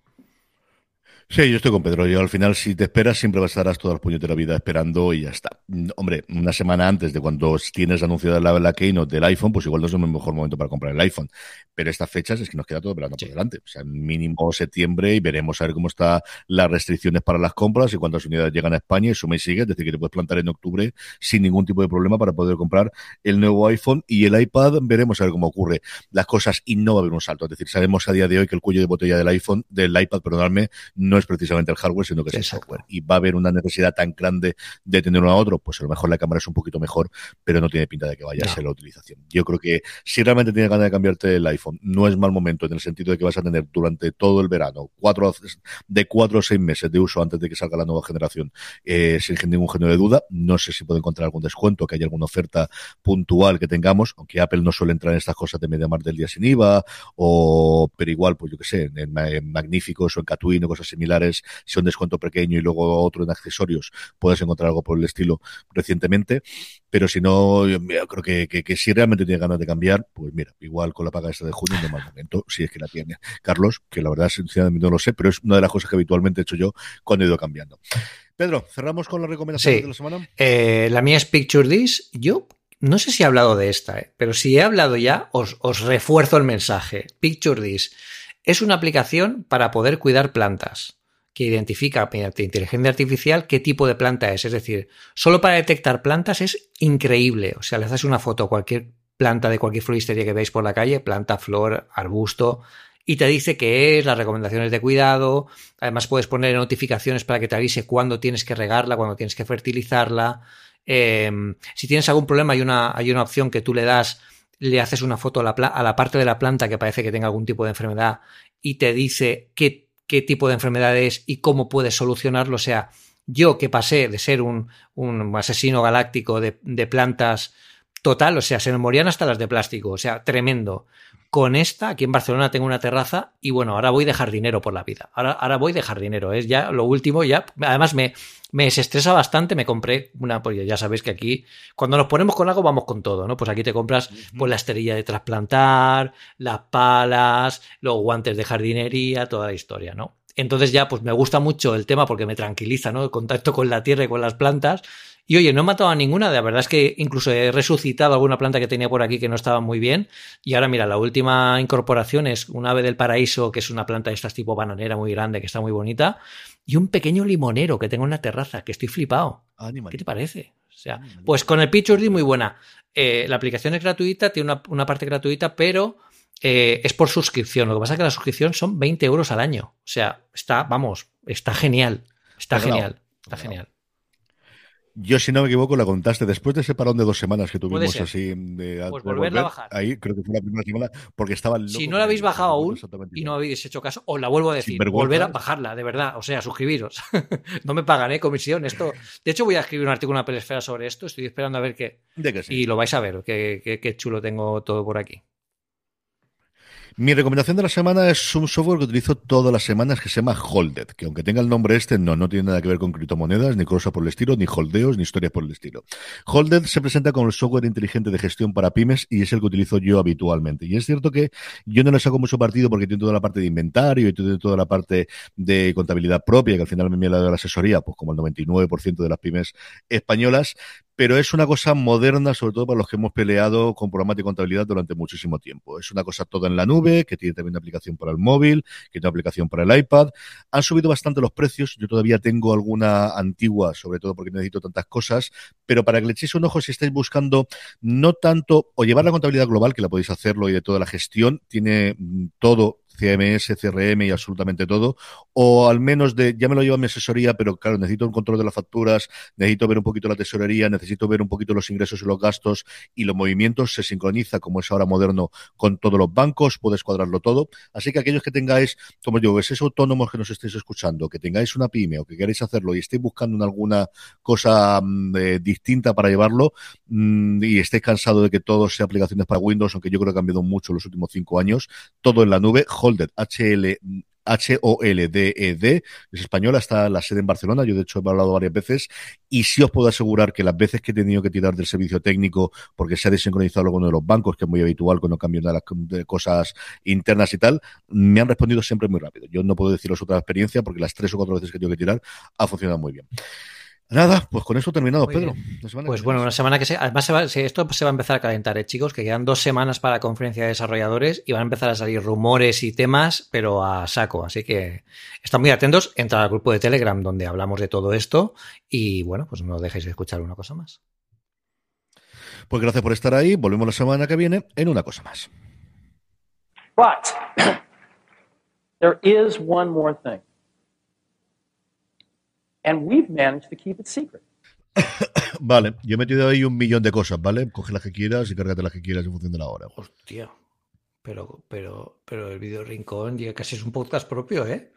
Sí, yo estoy con Pedro. Yo al final, si te esperas, siempre vas a estar toda la vida esperando y ya está. Mm, hombre, una semana antes de cuando tienes anunciada la, la Keynote del iPhone, pues igual no es el mejor momento para comprar el iPhone. Pero estas fechas es que nos queda todo verano por delante. O sea, mínimo septiembre y veremos a ver cómo están las restricciones para las compras y cuántas unidades llegan a España y suma y sigue. Es decir, que te puedes plantar en octubre sin ningún tipo de problema para poder comprar el nuevo iPhone y el iPad. Veremos a ver cómo ocurre las cosas y no va a haber un salto. Es decir, sabemos a día de hoy que el cuello de botella del iPhone, del iPad, perdonadme, no es precisamente el hardware, sino que es el software. Y va a haber una necesidad tan grande de tener uno a otro, pues a lo mejor la cámara es un poquito mejor, pero no tiene pinta de que vaya a ser la utilización. Yo creo que si realmente tienes ganas de cambiarte el iPhone, no es mal momento en el sentido de que vas a tener durante todo el verano, cuatro, de cuatro o seis meses de uso antes de que salga la nueva generación, eh, sin ningún género de duda. No sé si puedo encontrar algún descuento, que haya alguna oferta puntual que tengamos, aunque Apple no suele entrar en estas cosas de media mar del día sin IVA, o, pero igual, pues yo que sé, en, Magníficos o en Catwin o cosas similares, si un descuento pequeño y luego otro en accesorios, puedes encontrar algo por el estilo recientemente. Pero si no, yo, creo que, que, si realmente tiene ganas de cambiar, pues mira, igual con la paga esta de junio no mal momento, si es que la tiene. Carlos, que la verdad sinceramente no lo sé, pero es una de las cosas que habitualmente he hecho yo cuando he ido cambiando. Pedro, cerramos con la recomendación de la semana. Eh, la mía es Picture This. Yo no sé si he hablado de esta, eh, pero si he hablado ya, os, os refuerzo el mensaje. Picture This es una aplicación para poder cuidar plantas que identifica mediante inteligencia artificial qué tipo de planta es. Es decir, solo para detectar plantas es increíble. O sea, le haces una foto a cualquier planta de cualquier floristería que veis por la calle, planta, flor, arbusto, y te dice qué es, las recomendaciones de cuidado. Además, puedes poner notificaciones para que te avise cuándo tienes que regarla, cuándo tienes que fertilizarla. Em, si tienes algún problema, hay una, hay una opción que tú le das, le haces una foto a la, a la parte de la planta que parece que tenga algún tipo de enfermedad y te dice qué qué tipo de enfermedad es y cómo puedes solucionarlo. O sea, yo que pasé de ser un, un asesino galáctico de, de, plantas total, o sea, se me morían hasta las de plástico, o sea, tremendo. Con esta, aquí en Barcelona tengo una terraza y bueno, ahora voy de jardinero por la vida. Ahora, ahora voy de jardinero, es ya lo último, ya. Además, me, me desestresa bastante, me compré una, pues ya sabéis que aquí, cuando nos ponemos con algo, vamos con todo, ¿no? Pues aquí te compras pues la esterilla de trasplantar, las palas, los guantes de jardinería, toda la historia, ¿no? Entonces ya, pues me gusta mucho el tema porque me tranquiliza, ¿no? El contacto con la tierra y con las plantas. Y oye, no he matado a ninguna, la verdad es que incluso he resucitado alguna planta que tenía por aquí que no estaba muy bien. Y ahora, mira, la última incorporación es un ave del paraíso, que es una planta de estas tipo bananera muy grande, que está muy bonita y un pequeño limonero que tengo en la terraza, que estoy flipado. ¿Qué te parece? O sea, pues con el Picture muy buena. Eh, la aplicación es gratuita, tiene una, parte gratuita, pero eh, es por suscripción. Lo que pasa es que la suscripción son 20 euros al año. O sea, está, vamos, está genial. Está genial. Está genial. Yo, si no me equivoco, la contaste después de ese parón de dos semanas que tuvimos así. De, pues volverla a bajar. Ahí creo que fue la primera semana porque estaba Si no la habéis bajado aún y no habéis hecho caso, os la vuelvo a decir. Volver a bajarla, de verdad. O sea, suscribiros. *laughs* no me pagan, ¿eh? Comisión. Esto. De hecho, voy a escribir un artículo en la pelesfera sobre esto. Estoy esperando a ver qué. Y lo vais a ver, qué chulo tengo todo por aquí. Mi recomendación de la semana es un software que utilizo todas las semanas que se llama Holded, que aunque tenga el nombre este, no, no tiene nada que ver con criptomonedas, ni cosas por el estilo, ni holdeos, ni historias por el estilo. Holded se presenta como el software inteligente de gestión para pymes y es el que utilizo yo habitualmente. Y es cierto que yo no le saco mucho partido porque tiene toda la parte de inventario y tiene toda la parte de contabilidad propia, que al final me la de la asesoría, pues como el 99% de las pymes españolas, pero es una cosa moderna, sobre todo para los que hemos peleado con programas de contabilidad durante muchísimo tiempo. Es una cosa toda en la nube, que tiene también una aplicación para el móvil, que tiene una aplicación para el iPad. Han subido bastante los precios. Yo todavía tengo alguna antigua, sobre todo porque necesito tantas cosas, pero para que le echéis un ojo si estáis buscando no tanto o llevar la contabilidad global, que la podéis hacerlo y de toda la gestión, tiene mm, todo CMS, CRM y absolutamente todo, o al menos de, ya me lo lleva mi asesoría, pero claro, necesito un control de las facturas, necesito ver un poquito la tesorería, necesito ver un poquito los ingresos y los gastos y los movimientos, se sincroniza, como es ahora moderno, con todos los bancos, puedes cuadrarlo todo. Así que aquellos que tengáis, como digo, que autónomos que nos estéis escuchando, que tengáis una pyme o que queréis hacerlo y estéis buscando en alguna cosa mm, eh, distinta para llevarlo mm, y estéis cansados de que todo sea aplicaciones para Windows, aunque yo creo que ha cambiado mucho los últimos cinco años, todo en la nube, Holded, HL, H-O-L-D-E-D, es española, está la sede en Barcelona, yo de hecho he hablado varias veces, y sí os puedo asegurar que las veces que he tenido que tirar del servicio técnico porque se ha desincronizado alguno de los bancos, que es muy habitual cuando cambio de las cosas internas y tal, me han respondido siempre muy rápido. Yo no puedo deciros otra experiencia porque las tres o cuatro veces que tengo que tirar ha funcionado muy bien. Nada, pues con eso terminado, Pedro. Pues bueno, una semana que se. Además, se va, esto se va a empezar a calentar, ¿eh, chicos? Que quedan dos semanas para la conferencia de desarrolladores y van a empezar a salir rumores y temas, pero a saco. Así que están muy atentos. Entra al grupo de Telegram donde hablamos de todo esto y bueno, pues no dejéis de escuchar una cosa más. Pues gracias por estar ahí. Volvemos la semana que viene en una cosa más. But *coughs* there is one more thing. And we've managed to keep it secret. *coughs* vale, yo he metido ahí un millón de cosas, ¿vale? Coge las que quieras y cárgate las que quieras en función de la hora. Hostia. Pero, pero, pero el video rincón ya casi es un podcast propio, ¿eh?